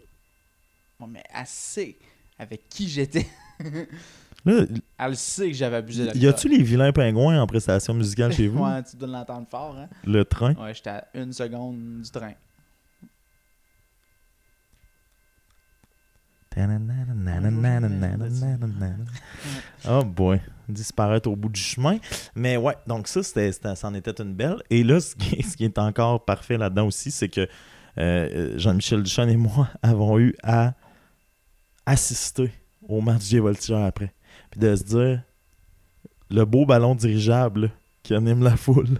S2: Mais sait avec qui j'étais.
S1: Là,
S2: Elle sait que j'avais abusé d'alcool.
S1: y a-tu les vilains pingouins en prestation musicale chez vous?
S2: Ouais, tu dois l'entendre fort, hein?
S1: Le train?
S2: Ouais, j'étais à une seconde du train.
S1: Oh boy, disparaître au bout du chemin. Mais ouais, donc ça, c'était, c'était- c'en était une belle. Et là, ce qui, ce qui est encore parfait là-dedans aussi, c'est que euh, Jean-Michel Duchesne et moi avons eu à assister au match des voltigeurs après. Puis de se dire, le beau ballon dirigeable qui anime la foule,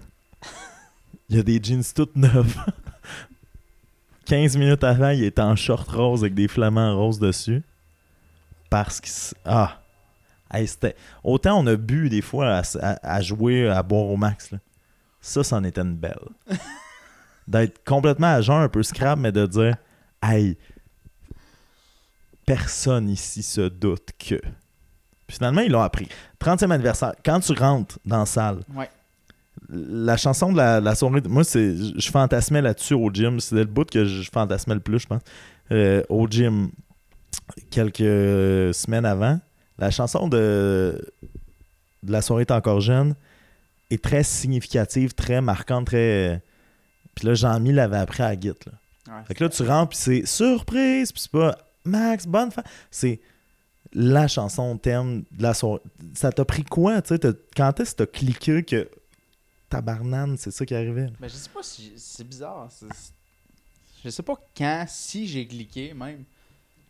S1: il y a des jeans toutes neuves. 15 minutes avant, il était en short rose avec des flamants roses dessus. Parce que. Ah! Hey, c'était... Autant on a bu des fois à, à- à jouer, à boire au max. Là. Ça, c'en était une belle. D'être complètement à jeun, un peu scrap, mais de dire Hey, personne ici se doute que. Puis finalement, ils l'ont appris. 30e anniversaire. Quand tu rentres dans la salle,
S2: Ouais.
S1: la chanson de la, la soirée, moi, c'est, je fantasmais là-dessus au gym. C'était le bout que je fantasmais le plus, je pense. Euh, au gym, quelques semaines avant, la chanson de, de la soirée est encore jeune est très significative, très marquante, très. Puis là, Jean-Mi l'avait appris à la Git. Là.
S2: Ouais,
S1: Fait que là, tu rentres, puis c'est surprise, puis c'est pas Max, bonne fête. C'est la chanson thème de la soirée. Ça t'a pris quoi, tu sais? Quand est-ce que t'as cliqué que tabarnane, c'est ça qui arrivait?
S2: Ben, je sais pas si. C'est bizarre. Je sais pas quand, si j'ai cliqué même.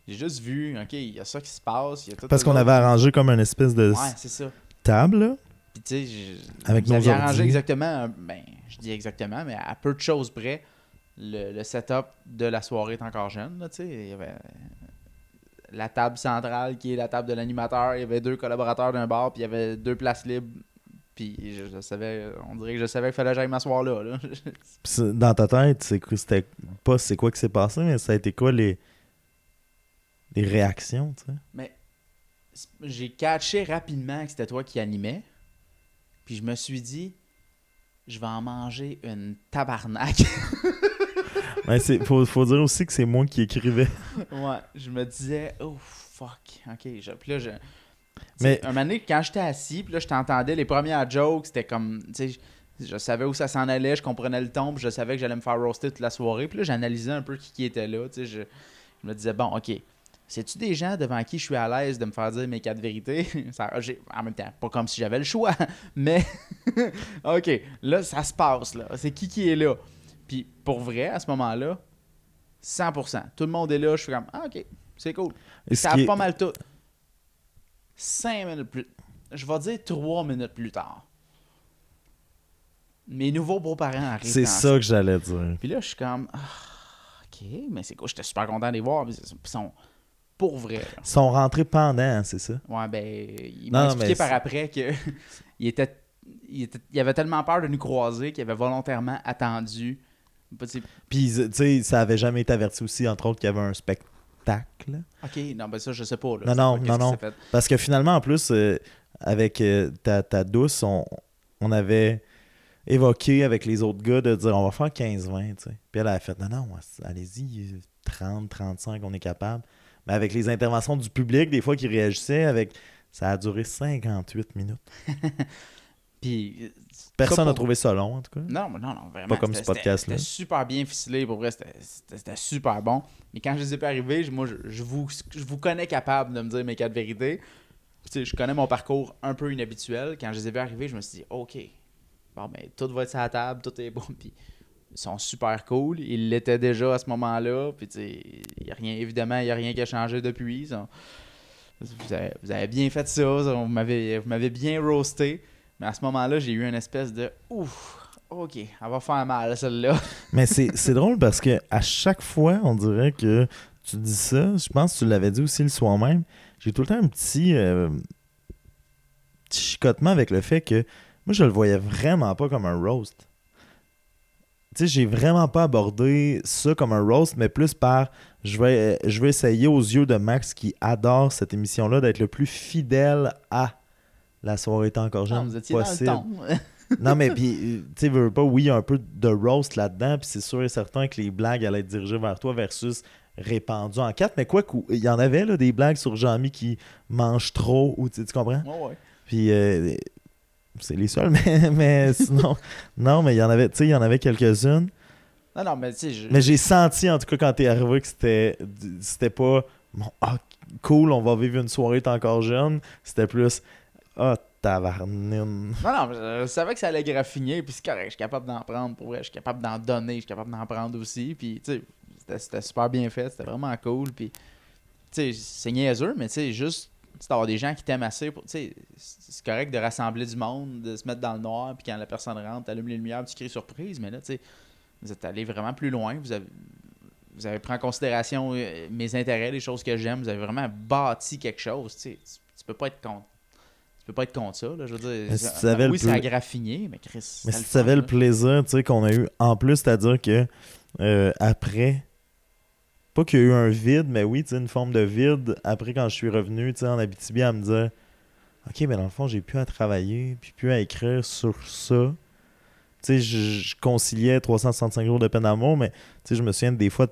S2: J'ai juste vu, ok, il y a ça qui se passe. y a tout
S1: Parce qu'on avait arrangé comme une espèce de
S2: Ouais, ça.
S1: table, là.
S2: Puis tu sais, j'ai-
S1: Avec nos
S2: arrangé exactement, un- ben, je dis exactement, mais à peu de choses près, le, le setup de la soirée est encore jeune. Là, tu sais. il y avait la table centrale qui est la table de l'animateur, il y avait deux collaborateurs d'un bar, puis il y avait deux places libres. Puis je, je savais, on dirait que je savais qu'il fallait que j'aille m'asseoir là. là.
S1: Dans ta tête, c'est quoi- c'était pas c'est quoi qui s'est passé, mais ça a été quoi les, les réactions, tu sais?
S2: Mais j'ai catché rapidement que c'était toi qui animais. Puis je me suis dit, je vais en manger une tabarnak.
S1: Mais c'est faut, faut dire aussi que c'est moi qui écrivais.
S2: ouais, je me disais, oh fuck. Ok, je, puis là, je.
S1: Mais-
S2: un moment donné, quand j'étais assis, puis là, je t'entendais les premières jokes, c'était comme, tu sais, je, je savais où ça s'en allait, je comprenais le ton, puis je savais que j'allais me faire roaster toute la soirée. Puis là, j'analysais un peu qui, qui était là, tu sais, je, je me disais, bon, ok, c'est-tu des gens devant qui je suis à l'aise de me faire dire mes quatre vérités? Ça, en même temps, pas comme si j'avais le choix, mais ok, là, ça se passe, là. C'est qui qui est là? Puis pour vrai, à ce moment-là, 100%. Tout le monde est là, je suis comme, ah, ok, c'est cool.
S1: Et
S2: Ça a pas mal tout. Cinq minutes plus. Je vais dire trois minutes plus tard. Mes nouveaux beaux-parents arrivent.
S1: C'est ça que j'allais dire.
S2: Puis là, je suis comme. ah, ok, mais c'est cool. J'étais super content de les voir. Puis Ils sont pour vrai. là.
S1: Ils sont rentrés pendant, c'est ça?
S2: Ouais, ben. Ils m'ont expliqué par après que. il, était, il, était- il avait tellement peur de nous croiser qu'il avait volontairement attendu.
S1: Puis, tu sais, ça avait jamais été averti aussi, entre autres, qu'il y avait un spectacle.
S2: Ok, non, ben ça, je sais pas.
S1: Non,
S2: Là,
S1: non,
S2: pas
S1: non, non.
S2: fait.
S1: Parce que finalement, en plus, euh, avec euh, ta, ta douce, on, on avait évoqué avec les autres gars de dire on va faire 15-20, tu sais. Puis elle a fait non, non, allez-y, 30, 35, on est capable. Mais avec les interventions du public, des fois qui réagissaient, avec ça a duré 58 minutes.
S2: Puis.
S1: Personne n'a trouvé ça long, en tout cas.
S2: Non, mais non, non, vraiment.
S1: Pas comme ce podcast-là.
S2: C'était super bien ficelé, pour vrai, c'était- super bon. Mais quand je les ai pas arrivés, moi, je, je vous, je vous connais capable de me dire mes quatre vérités. Puis, tu sais, je connais mon parcours un peu inhabituel. Quand je les ai vus arriver, je me suis dit, OK, bon, ben, tout va être sur la table, tout est bon. Puis, ils sont super cool. Ils l'étaient déjà à ce moment-là. Puis, tu sais, il y a rien, évidemment, il n'y a rien qui a changé depuis. Vous, avez, vous avez bien fait ça. ça, Vous m'avez vous m'avez bien roasté. Mais à ce moment-là, j'ai eu une espèce de ouf, ok, elle va faire mal celle-là.
S1: Mais c'est drôle parce que à chaque fois, on dirait que tu dis ça. Je pense que tu l'avais dit aussi le soir même. J'ai tout le temps un petit, euh, petit chicotement avec le fait que moi, je le voyais vraiment pas comme un roast. Tu sais, j'ai vraiment pas abordé ça comme un roast, mais plus par je vais, je vais essayer aux yeux de Max qui adore cette émission-là d'être le plus fidèle à la soirée est encore jeune
S2: vous étiez
S1: possible.
S2: dans le ton.
S1: Non, mais puis, euh, tu sais, pas, oui, il y a un peu de roast là-dedans, puis c'est sûr et certain que les blagues allaient être dirigées vers toi versus répandues en quatre. Mais quoi qu'il il y en avait, là, des blagues sur Jean-Mi qui mange trop, ou tu comprends?
S2: Ouais, ouais.
S1: Puis, euh, c'est les seuls, mais, mais sinon, non, mais il y en avait, tu sais, il y en avait quelques-unes.
S2: Non, non, mais tu sais, je-
S1: Mais j'ai senti, en tout cas, quand t'es arrivé, que c'était, c'était pas, bon, ah, cool, on va vivre une soirée, t'es encore jeune. C'était plus, ah, tabarnine.
S2: Non, non, je je savais que ça allait graffiner, puis c'est correct, je suis capable d'en prendre pour vrai, je suis capable d'en donner, je suis capable d'en prendre aussi, puis tu sais, c'était- super bien fait, c'était vraiment cool, puis tu sais, c'est niaiseux, mais tu sais, juste d'avoir des gens qui t'aiment assez, tu sais, c'est correct de rassembler du monde, de se mettre dans le noir, puis quand la personne rentre, t'allumes les lumières, tu cries surprise, mais là, tu sais, vous êtes allé vraiment plus loin, vous avez pris en considération euh, mes intérêts, les choses que j'aime. Vous avez vraiment bâti quelque chose. Tu, sais, tu peux pas être contre. Tu peux pas être contre ça. Là, je veux dire,
S1: Mais si tu savais
S2: oui,
S1: le
S2: c'est à
S1: plus-
S2: graffiner, mais Chris.
S1: Mais si tu savais le plaisir tu sais, qu'on a eu en plus, c'est-à-dire que euh, après, pas qu'il y a eu un vide, mais oui, tu sais, une forme de vide après quand je suis revenu tu sais, en Abitibi à me dire Ok, mais dans le fond, j'ai plus à travailler, puis plus à écrire sur ça. Tu sais, je, je conciliais 365 jours de peine d'amour, mais tu sais, je me souviens des fois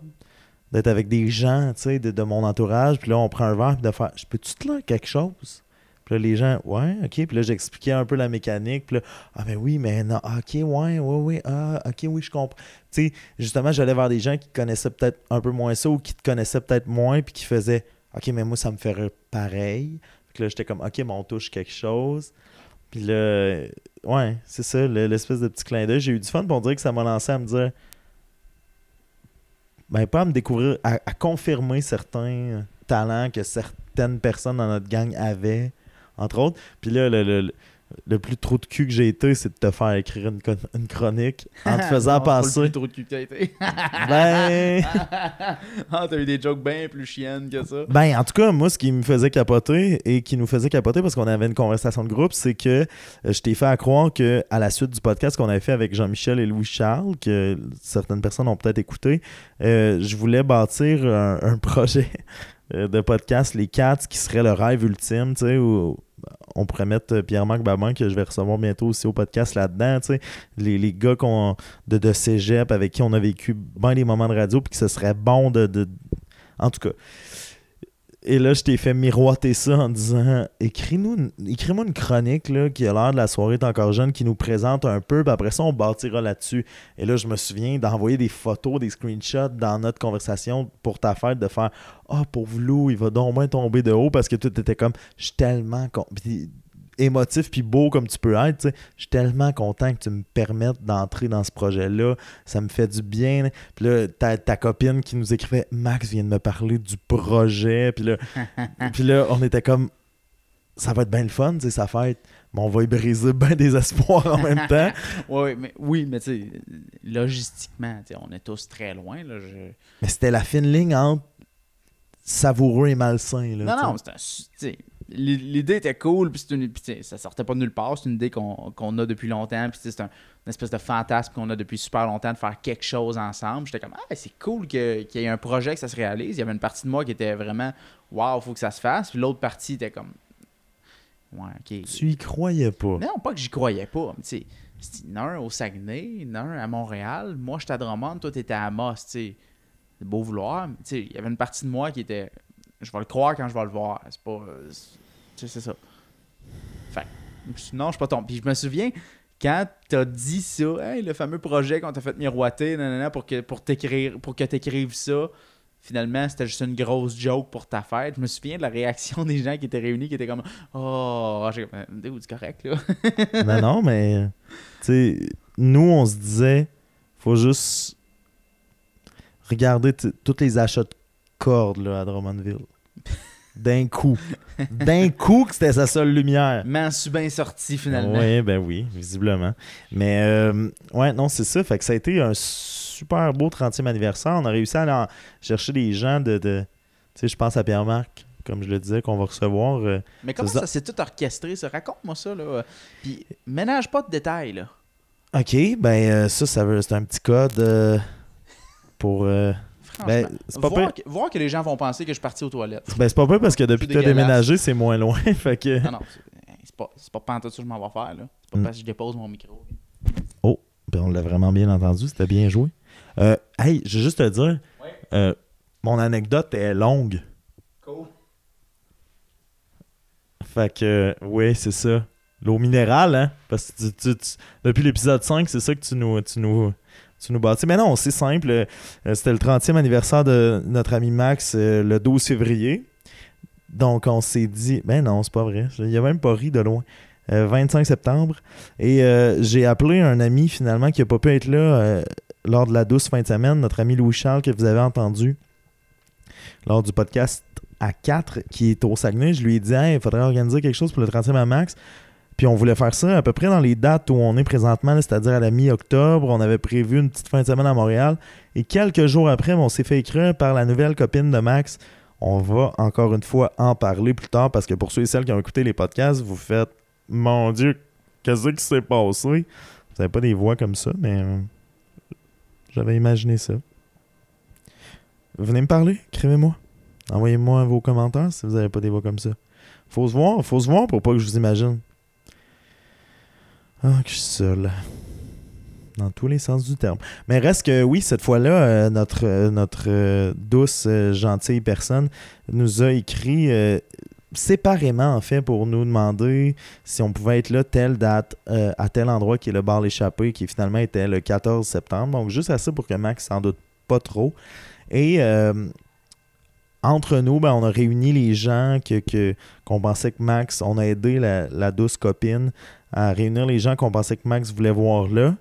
S1: d'être avec des gens, tu sais, de, de mon entourage, puis là, on prend un verre, puis de faire Je peux-tu te lire quelque chose? Les gens, ouais, ok. Puis là, j'expliquais un peu la mécanique, puis là, ah, mais oui, mais non, ok, ouais, ouais, ouais, ah, ok, oui, je comprends. Tu sais, justement, j'allais vers des gens qui connaissaient peut-être un peu moins ça ou qui te connaissaient peut-être moins, puis qui faisaient, ok, mais moi, ça me ferait pareil. Puis là, j'étais comme, ok, mais on touche quelque chose. Puis là, ouais, c'est ça, le- l'espèce de petit clin d'œil. J'ai eu du fun, pour dire que ça m'a lancé à me dire, ben, pas à me découvrir, à confirmer certains talents que certaines personnes dans notre gang avaient, entre autres. Puis là, le, le- le- plus trop de cul que j'ai été, c'est de te faire écrire une, une chronique en te faisant
S2: Non, c'est pas le
S1: penser.
S2: plus trop de cul que t'as été.
S1: Ben,
S2: ah, t'as eu des jokes bien plus chiennes que ça.
S1: ben, en tout cas, moi, ce qui me faisait capoter et qui nous faisait capoter parce qu'on avait une conversation de groupe, c'est que euh, je t'ai fait à croire que à la suite du podcast qu'on avait fait avec Jean-Michel et Louis-Charles, que certaines personnes ont peut-être écouté, euh, je voulais bâtir un, un projet euh, de podcast, les quatre, qui serait le rêve ultime, tu sais, où on pourrait mettre euh, Pierre-Marc Babin, que je vais recevoir bientôt aussi au podcast là-dedans, les, les gars qu'on, de, de cégep avec qui on a vécu bien des moments de radio, puis que ce serait bon de, de- En tout cas. Et là, je t'ai fait miroiter ça en disant écris-nous écris-moi une chronique là, qui a l'air de la soirée est encore jeune, qui nous présente un peu, puis après ça, on bâtira là-dessus. Et là, je me souviens d'envoyer des photos, des screenshots dans notre conversation pour ta fête, de faire Ah, pauvre Lou, il va donc bien tomber de haut parce que tout était comme Je suis tellement con- émotif puis beau comme tu peux être. Je suis tellement content que tu me permettes d'entrer dans ce projet-là. Ça me fait du bien. Puis là, ta, ta copine qui nous écrivait Max vient de me parler du projet. Puis là, puis là on était comme ça va être bien le fun, tu sa fête. Mais on va y briser bien des espoirs en même temps.
S2: Ouais, mais, oui, mais tu sais, logistiquement, on est tous très loin. Là, je-
S1: Mais c'était la fine ligne entre savoureux et malsain. Là,
S2: Non,
S1: tu sais.
S2: non, c'est L'idée était cool, puis c'est une- puis ça sortait pas de nulle part. C'est une idée qu'on a depuis longtemps, puis c'est un- une espèce de fantasme qu'on a depuis super longtemps de faire quelque chose ensemble. J'étais comme, ah, c'est cool que- qu'il y ait un projet que ça se réalise. Il y avait une partie de moi qui était vraiment, waouh, faut que ça se fasse, puis l'autre partie était comme, ouais, ok.
S1: Tu y croyais pas.
S2: Non, pas que j'y croyais pas. mais tu sais, un au Saguenay, un à Montréal. Moi, j'étais à Drummond, toi, t'étais à Amos. C'est beau vouloir. il y avait une partie de moi qui était. Je vais le croire quand je vais le voir. C'est pas. Euh, c'est- Tu sais, c'est ça. Fait non, je suis pas tombé. Puis je me souviens, quand t'as dit ça, hey, le fameux projet qu'on t'a fait miroiter, nanana, pour que, pour t'écrire, pour que t'écrives ça, finalement, c'était juste une grosse joke pour ta fête. Je me souviens de la réaction des gens qui étaient réunis, qui étaient comme Oh, j'ai Dude, c'est correct, là.
S1: non, non, mais tu sais, nous, on se disait, faut juste regarder tous les achats de cordes là, à Drummondville. D'un coup. D'un coup que c'était sa seule lumière.
S2: M'en suis bien sorti finalement.
S1: Oui, ben oui, visiblement. Mais euh, ouais, non, c'est ça. Fait que ça a été un super beau 30e anniversaire. On a réussi à aller en chercher des gens de. de tu sais, je pense à Pierre-Marc, comme je le disais, qu'on va recevoir. euh,
S2: Mais comment
S1: ça.
S2: ça, s'est tout orchestré? Ça? Raconte-moi ça, là. Puis ménage pas de détails, là.
S1: OK, ben euh, ça, ça veut, c'est un petit code euh, pour. Ben, c'est pas
S2: voir, que, voir que les gens vont penser que je suis parti aux toilettes.
S1: Ben, c'est pas peu parce que depuis que t'as
S2: dégueulasse.
S1: déménagé, c'est moins loin. fait que.
S2: Non, non, c'est pas, c'est pas pantoute que je m'en vais faire, là. C'est pas
S1: Mm.
S2: parce que je dépose mon micro.
S1: Ben, on l'a vraiment bien entendu, c'était bien joué. Euh, hey, je vais juste te dire,
S2: Ouais.
S1: euh, mon anecdote est longue.
S2: Cool.
S1: Fait que, oui, c'est ça. L'eau minérale, hein? Parce que tu- tu- tu- depuis l'épisode 5, c'est ça que tu nous, tu nous, tu nous bâtis. Mais non, c'est simple. Euh, C'était le 30e anniversaire de notre ami Max euh, le 12 février. Donc, on s'est dit, ben non, c'est pas vrai. Il a même pas ri de loin. Euh, 25 septembre. Et euh, j'ai appelé un ami finalement qui n'a pas pu être là euh, lors de la douce fin de semaine, notre ami Louis-Charles que vous avez entendu lors du podcast à 4 qui est au Saguenay. Je lui ai dit, il faudrait organiser quelque chose pour le 30e à Max. Puis on voulait faire ça à peu près dans les dates où on est présentement, c'est-à-dire à la mi-octobre. On avait prévu une petite fin de semaine à Montréal. Et quelques jours après, on s'est fait écrire par la nouvelle copine de Max. On va encore une fois en parler plus tard parce que pour ceux et celles qui ont écouté les podcasts, vous faites Mon Dieu, qu'est-ce qui s'est passé? Vous n'avez pas des voix comme ça, mais euh, j'avais imaginé ça. Venez me parler, écrivez-moi. Envoyez-moi vos commentaires si vous n'avez pas des voix comme ça. Faut se voir, faut se voir pour pas que je vous imagine. Ah, que je suis seul. Dans tous les sens du terme. Mais reste que oui, cette fois-là, euh, notre, euh, notre euh, douce, gentille personne nous a écrit séparément, en fait, pour nous demander si on pouvait être là telle date, à tel endroit qui est le bar L'échappée, qui finalement était le 14 septembre. Donc, juste assez pour que Max s'en doute pas trop. Et entre nous, ben, on a réuni les gens que, qu'on pensait que Max, on a aidé la, la douce copine à réunir les gens qu'on pensait que Max voulait voir là.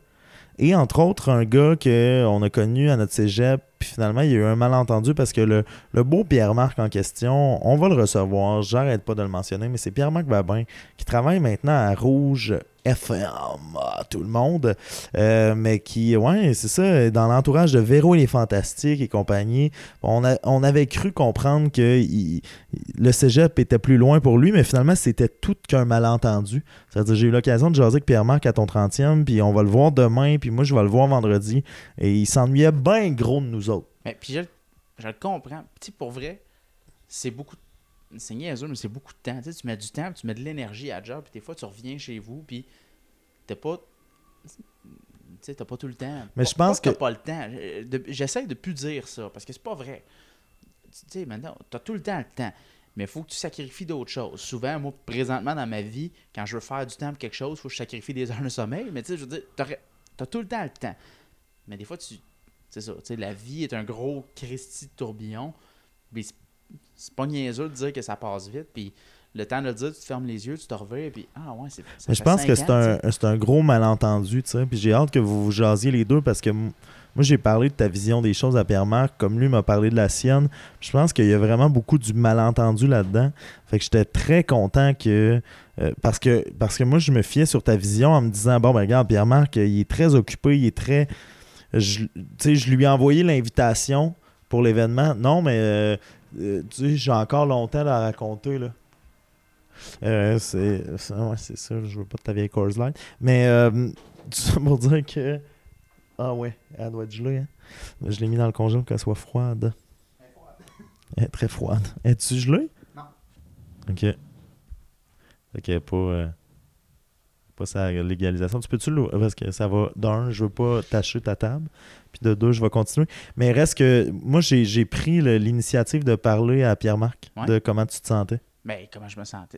S1: Et entre autres, un gars qu'on a connu à notre cégep, puis finalement, il y a eu un malentendu parce que le, le beau Pierre-Marc en question, on va le recevoir, j'arrête pas de le mentionner, mais c'est Pierre-Marc Babin qui travaille maintenant à Rouge FM, ah, tout le monde, euh, mais qui, ouais, c'est ça, dans l'entourage de Véro et les Fantastiques et compagnie, on, avait cru comprendre que le cégep était plus loin pour lui, mais finalement, c'était tout qu'un malentendu. C'est-à-dire, j'ai eu l'occasion de jaser avec Pierre-Marc à ton 30e, puis on va le voir demain, puis moi, je vais le voir vendredi, et il s'ennuyait bien gros de nous autres.
S2: Mais puis je, je le comprends. Tu sais, pour vrai, c'est beaucoup. C'est niaiseux, mais c'est beaucoup de temps. Tu, sais, tu mets du temps, puis tu mets de l'énergie à la job, puis des fois, tu reviens chez vous, puis t'as pas. Tu sais, t'as pas tout le temps.
S1: Mais
S2: Pas-
S1: je pense
S2: pas
S1: que-
S2: t'as pas le temps. Euh, de- J'essaie de plus dire ça, parce que c'est pas vrai. Tu sais, maintenant, t'as tout le temps le temps. Mais il faut que tu sacrifies d'autres choses. Souvent, moi, présentement dans ma vie, quand je veux faire du temps pour quelque chose, il faut que je sacrifie des heures de sommeil. Mais tu sais, je veux dire, t'as tout le temps le temps. Mais des fois, tu. C'est ça, tu sais, la vie est un gros Christy de tourbillon. Puis c'est- c'est pas niaiseux de dire que ça passe vite. Puis le temps de le dire, tu te fermes les yeux, tu te reviens, puis ah ouais, c'est. ça
S1: Mais je pense que c'est un, un gros malentendu, tu sais. Puis j'ai hâte que vous vous jasiez les deux parce que moi, j'ai parlé de ta vision des choses à Pierre-Marc, comme lui m'a parlé de la sienne. Je pense qu'il y a vraiment beaucoup du malentendu là-dedans. Fait que j'étais très content que. euh, parce, que parce que moi, je me fiais sur ta vision en me disant bon, ben regarde, Pierre-Marc, il est très occupé, il est très. Je, tu sais, je lui ai envoyé l'invitation pour l'événement. Non, mais euh, euh, tu sais, j'ai encore longtemps à raconter, là. Euh, c'est c'est- ouais, c'est ça, je veux pas de ta vieille Coors Light. Mais euh, tout ça pour dire que. Ah ouais, elle doit être gelée. Hein? Je l'ai mis dans le congélateur pour qu'elle soit froide. Elle est très froide. Es-tu gelée?
S2: Non.
S1: Ok. Ok, pas. euh, pas sa légalisation. Tu peux-tu l'ouvrir? Parce que ça va. D'un, je veux pas tâcher ta table. Puis de deux, je vais continuer. Mais reste que. Moi, j'ai pris l'initiative de parler à Pierre-Marc
S2: Ouais.
S1: de comment tu te sentais.
S2: Mais comment je me sentais?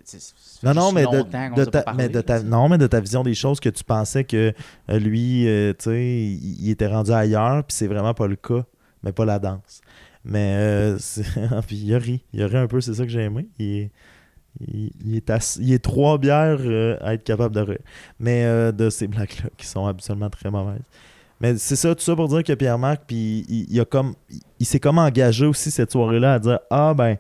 S1: Non, non, mais de, ta,
S2: parlé,
S1: mais de ta-
S2: tu sais.
S1: non, mais de ta vision des choses que tu pensais que euh, lui, euh, tu sais, il, il était rendu ailleurs, puis c'est vraiment pas le cas, mais pas la danse. Mais euh, c'est- puis il a ri, il a ri un peu, c'est ça que j'ai aimé. Il est, il, il est, ass- il est trois bières euh, à être capable de rire. Mais euh, de ces blagues-là qui sont absolument très mauvaises. Mais c'est ça, tout ça pour dire que Pierre-Marc, puis il, a comme, il, s'est comme engagé aussi cette soirée-là à dire Ah ben,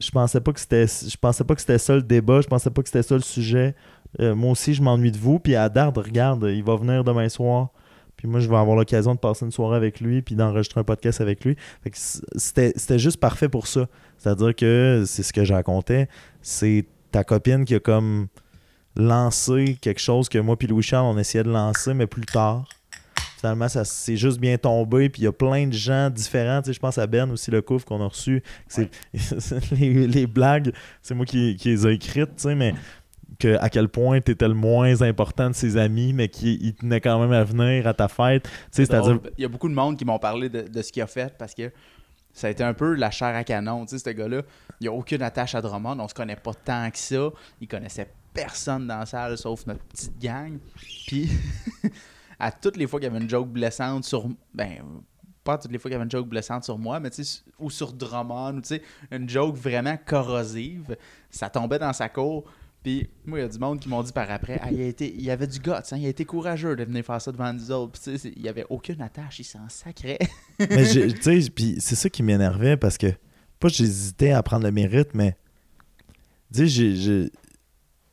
S1: je pensais pas que c'était je pensais pas que c'était ça le débat, je pensais pas que c'était ça le sujet. Euh, moi aussi, je m'ennuie de vous. Puis à regarde, il va venir demain soir. Puis moi, je vais avoir l'occasion de passer une soirée avec lui, puis d'enregistrer un podcast avec lui. Fait que c'était juste parfait pour ça. C'est-à-dire que c'est ce que je racontais. C'est ta copine qui a comme lancé quelque chose que moi puis Louis-Charles, on essayait de lancer, mais plus tard. Finalement, ça c'est juste bien tombé. Puis il y a plein de gens différents. Tu sais, je pense à Ben aussi, le couvre qu'on a reçu. Les, les blagues, c'est moi qui, qui les ai écrites, tu sais, mais que, à quel point tu étais le moins important de ses amis, mais qui tenait quand même à venir à ta fête. Tu sais,
S2: drôle. Il y a beaucoup de monde qui m'ont parlé de, de ce qu'il a fait parce que ça a été un peu la chair à canon. Tu sais, ce gars-là, il n'y a aucune attache à Drummond. On se connaît pas tant que ça. Il connaissait personne dans la salle sauf notre petite gang. Puis, à toutes les fois qu'il y avait une joke blessante sur. Ben, pas toutes les fois qu'il y avait une joke blessante sur moi, mais tu sais, ou sur Drummond, ou tu sais, une joke vraiment corrosive, ça tombait dans sa cour. Puis, moi, il y a du monde qui m'ont dit par après, ah, il, a été, il avait du guts, hein, il a été courageux de venir faire ça devant nous autres. Puis, tu sais, il n'y avait aucune attache, il s'en sacrait.
S1: mais tu sais, puis c'est ça qui m'énervait parce que, pas j'hésitais à prendre le mérite, mais, tu sais,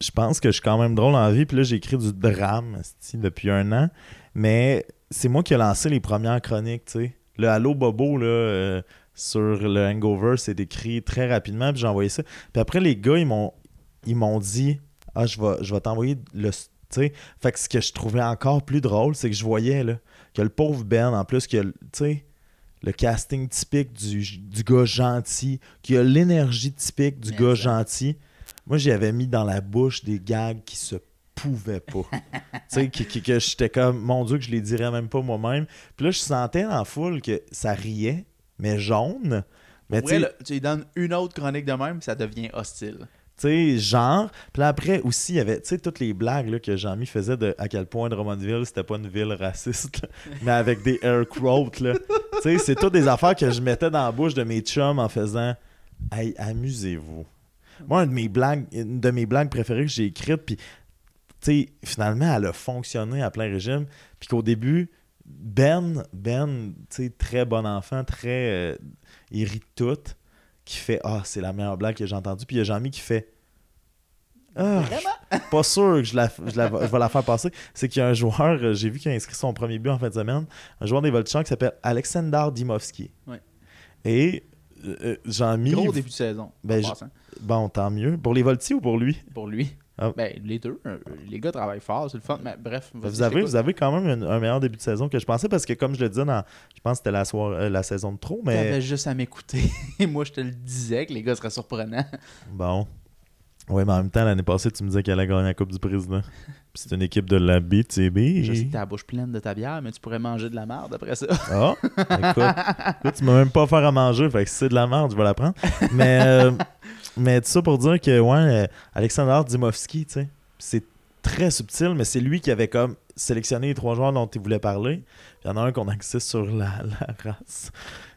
S1: je pense que je suis quand même drôle en vie. Puis là, j'ai écrit du drame depuis un an. Mais c'est moi qui ai lancé les premières chroniques, tu sais. Le Allo Bobo, là, euh, sur le Hangover, c'est écrit très rapidement. Puis j'ai envoyé ça. Puis après, les gars, ils m'ont, ils m'ont dit Ah, je vais, je vais t'envoyer le. Tu sais. Fait que ce que je trouvais encore plus drôle, c'est que je voyais, là, que le pauvre Ben, en plus, que, tu sais, le casting typique du, du gars gentil, qui a l'énergie typique du
S2: Mais
S1: gars
S2: ça.
S1: gentil. Moi, j'y avais mis dans la bouche des gags qui se pouvaient pas. tu sais, que, que- que j'étais comme, mon Dieu, que je les dirais même pas moi-même. Puis là, je sentais dans la foule que ça riait, mais jaune. Mais sais,
S2: là, tu lui donnes une autre chronique de même, ça devient hostile.
S1: tu sais, genre. Puis là, après aussi, il y avait, tu sais, toutes les blagues là, que Jean-Mi faisait de à quel point Drummondville, c'était pas une ville raciste, là, mais avec des air quotes, là. tu sais, c'est toutes des affaires que je mettais dans la bouche de mes chums en faisant « Hey, amusez-vous ». Moi, une de mes blagues, une de mes blagues préférées que j'ai écrites, puis, tu sais, finalement, elle a fonctionné à plein régime, puis qu'au début, Ben, Ben, tu sais, très bon enfant, très... euh, il rit tout, qui fait « Ah, c'est la meilleure blague que j'ai entendue », puis il y a Jean-Mi qui fait ah, pas sûr que je, la, je, la- je vais la faire passer. C'est qu'il y a un joueur, euh, j'ai vu qu'il a inscrit son premier but en fin de semaine, un joueur des Voltigeurs qui s'appelle Alexander Dimovski.
S2: Ouais.
S1: Et euh, euh, Jean-Mi,
S2: Gros début de saison.
S1: Ben. Bon, tant mieux. Pour les Voltis ou pour lui?
S2: Pour lui.
S1: Ah.
S2: Ben, les deux. euh, Les gars travaillent fort, c'est le fun. Mais bref,
S1: vous avez, vous avez quand même un, un meilleur début de saison que je pensais parce que, comme je le disais, dans, je pense que c'était la, soirée- euh, la saison de trop, mais
S2: T'avais juste à m'écouter. Et moi, je te le disais que les gars seraient surprenants.
S1: bon. Ouais, mais en même temps, l'année passée, tu me disais qu'elle allait gagner la Coupe du Président. Puis c'est une équipe de la BTB.
S2: Je sais que t'as la bouche pleine de ta bière, mais tu pourrais manger de la merde après ça.
S1: Ah, écoute, écoute, tu m'as même pas offert à manger, fait que si c'est de la merde, je vais la prendre. Mais, euh, mais tout ça pour dire que, ouais, euh, Alexander Dimovski, tu sais, c'est très subtil, mais c'est lui qui avait comme sélectionné les trois joueurs dont il voulait parler. Il y en a un qu'on axait sur la, la race.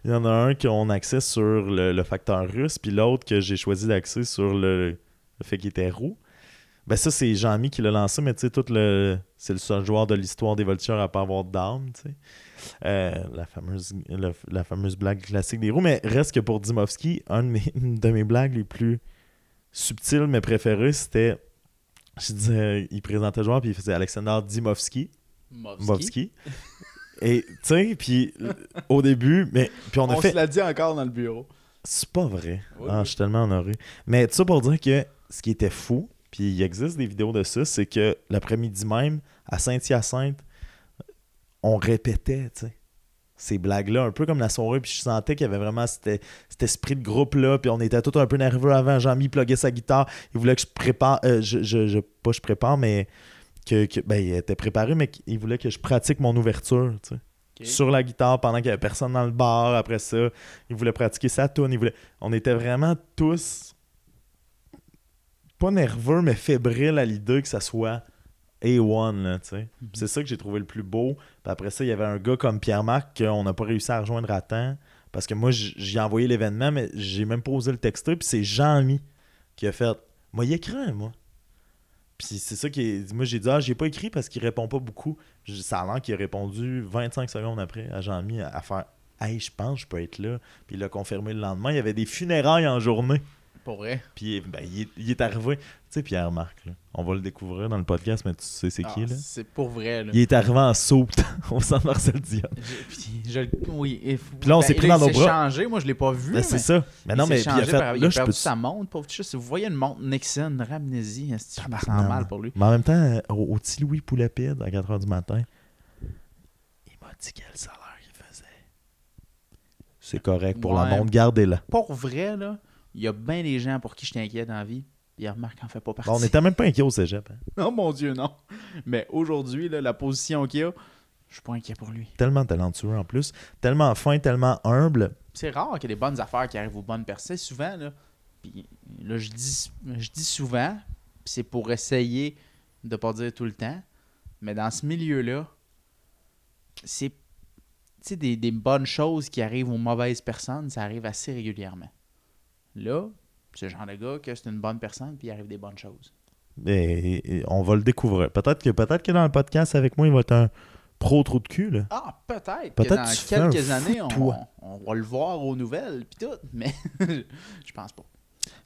S1: Il y en a un qu'on axait sur le, le facteur russe, puis l'autre que j'ai choisi d'axer sur le, le fait qu'il était roux. Ben ça, c'est Jean-Mi qui l'a lancé, mais tu sais, tout le... c'est le seul joueur de l'histoire des Voltigeurs à pas avoir d'armes, tu sais. Euh, la, fameuse, le- la fameuse blague classique des roues. Mais reste que pour Dimovski, un de mes, une de mes blagues les plus subtiles mais préférées, c'était. Je disais, il présentait le joueur, puis il faisait Alexander Dimovski.
S2: Movski.
S1: Et tu sais, puis au début, mais puis on a
S2: On
S1: fait.
S2: se l'a dit encore dans le bureau.
S1: C'est pas vrai.
S2: Oui,
S1: ah,
S2: oui.
S1: Je suis tellement honoré. Mais tout ça pour dire que ce qui était fou, puis il existe des vidéos de ça, c'est que l'après-midi même, à Saint-Hyacinthe, on répétait, tu sais, ces blagues-là, un peu comme la soirée, puis je sentais qu'il y avait vraiment cet, cet esprit de groupe-là, puis on était tous un peu nerveux avant. Jean-Mi pluguait sa guitare, il voulait que je prépare, euh, je, je, je- pas je prépare, mais que, que- ben, il était préparé, mais qu'il voulait que je pratique mon ouverture, tu sais
S2: Ok.
S1: sur la guitare pendant qu'il n'y avait personne dans le bar. Après ça, il voulait pratiquer sa tune. Il voulait... On était vraiment tous pas nerveux, mais fébriles à l'idée que ça soit A1. Là, tu sais. Puis C'est ça que j'ai trouvé le plus beau. Puis après ça, il y avait un gars comme Pierre-Marc qu'on n'a pas réussi à rejoindre à temps. Parce que moi, j'ai envoyé l'événement, mais j'ai même posé le texto. Puis c'est Jean-Mi qui a fait Moi, il écrit, moi. Puis c'est ça qui est. Moi, j'ai dit Ah, j'ai pas écrit parce qu'il répond pas beaucoup. Ça a l'air qu'il a répondu 25 secondes après à Jean-Mi à, à faire Hey, je pense que je peux être là. Puis il l'a confirmé le lendemain. Il y avait des funérailles en journée.
S2: Pour vrai.
S1: Puis ben, il, est, il est arrivé. Tu sais, Pierre-Marc, là, on va le découvrir dans le podcast, mais tu sais c'est qui,
S2: Ah,
S1: là?
S2: C'est pour vrai, là.
S1: Il est arrivé en soupe au centre Marcel Dion.
S2: Puis je- oui. et
S1: Puis là, on s'est pris
S2: il
S1: dans nos
S2: s'est
S1: bras.
S2: changé, moi je l'ai pas vu.
S1: Ben, c'est ça. Mais non,
S2: il
S1: mais puis il a fait.
S2: par- il
S1: Là,
S2: a
S1: je
S2: perdu
S1: peux.
S2: sa montre, pauvre petit. Si vous voyez une montre Nixon, ramenez-y. Je sens
S1: Tabarnak.
S2: mal pour lui?
S1: Mais en même temps, euh, au, au petit Louis Poulapide, à 4h du matin, il m'a dit quel salaire il faisait. C'est correct pour la montre, gardez-la.
S2: Pour vrai, là, il y a bien des gens pour qui je t'inquiète dans la vie. Puis Marc en fait pas partie.
S1: Bon, on n'était même pas inquiet au cégep. hein.
S2: Oh mon Dieu, non. Mais aujourd'hui, la position qu'il a, je suis pas inquiet pour lui.
S1: Tellement talentueux en plus. Tellement fin, tellement humble.
S2: C'est rare qu'il y ait des bonnes affaires qui arrivent aux bonnes personnes. Souvent, là, je dis, je dis souvent, c'est pour essayer de pas dire tout le temps, mais dans ce milieu-là, c'est des, des bonnes choses qui arrivent aux mauvaises personnes, ça arrive assez régulièrement. Là, c'est le genre de gars que c'est une bonne personne, puis il arrive des bonnes choses.
S1: Et, et on va le découvrir. Peut-être que, peut-être que dans le podcast avec moi, il va être un pro trou de cul. Là.
S2: Ah, peut-être.
S1: Peut-être
S2: que dans
S1: tu
S2: quelques années, on, on va le voir aux nouvelles, puis tout, mais je pense pas.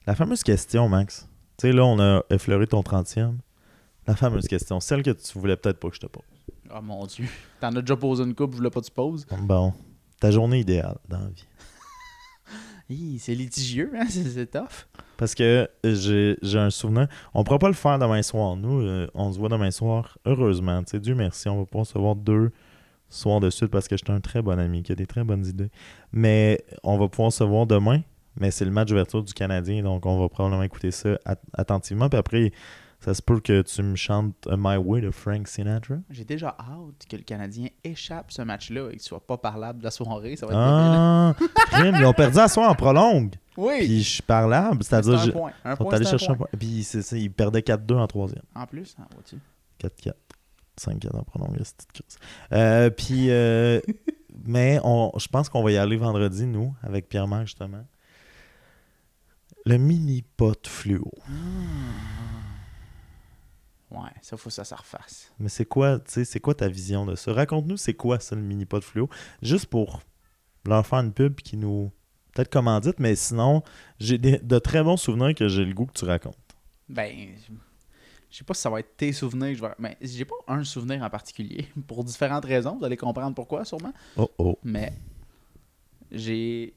S1: La fameuse question, Max. Tu sais, là, on a effleuré ton 30e. La fameuse question, celle que tu voulais peut-être pas que je te pose.
S2: Oh mon dieu. T'en as déjà posé une coupe, je voulais pas que tu poses.
S1: Bon, ta journée idéale dans la vie.
S2: C'est litigieux, hein? C'est tough.
S1: Parce que j'ai un souvenir. On pourra pas le faire demain soir. Nous, euh, on se voit demain soir. Heureusement, sais, Dieu merci, on va pouvoir se voir deux soirs de suite parce que j'étais un très bon ami qui a des très bonnes idées. Mais on va pouvoir se voir demain. Mais c'est le match d'ouverture du Canadien, donc on va probablement écouter ça at- attentivement. Puis après, ça se peut que tu me chantes My Way de Frank Sinatra?
S2: J'ai déjà hâte que le Canadien échappe ce match-là et qu'il soit pas parlable de la soirée. Ça va être.
S1: Ah, crime, ils ont perdu à soir en prolongue.
S2: Oui!
S1: Puis je suis parlable,
S2: C'est
S1: c'est-à-dire je-
S2: point. Un
S1: ils sont allés
S2: c'est
S1: chercher un
S2: point.
S1: point. Puis c'est ça, ils perdaient 4-2 en troisième.
S2: En plus, vois-tu?
S1: 4-4. 5-4 en prolongation, cette petite crise. Euh, puis, euh, mais on, je pense qu'on va y aller vendredi, nous, avec Pierre-Marc, justement. Le mini-pot fluo.
S2: Ouais, ça, faut que ça se refasse.
S1: Mais c'est quoi, tu sais, c'est quoi ta vision de ça? Raconte-nous, c'est quoi ça, le mini-pot fluo? Juste pour leur faire une pub qui nous. Peut-être commandite, mais sinon, j'ai des- de très bons souvenirs que j'ai le goût que tu racontes.
S2: Ben, je sais pas si ça va être tes souvenirs que je vais. Mais j'ai pas un souvenir en particulier. Pour différentes raisons. Vous allez comprendre pourquoi, sûrement.
S1: Oh oh.
S2: Mais j'ai.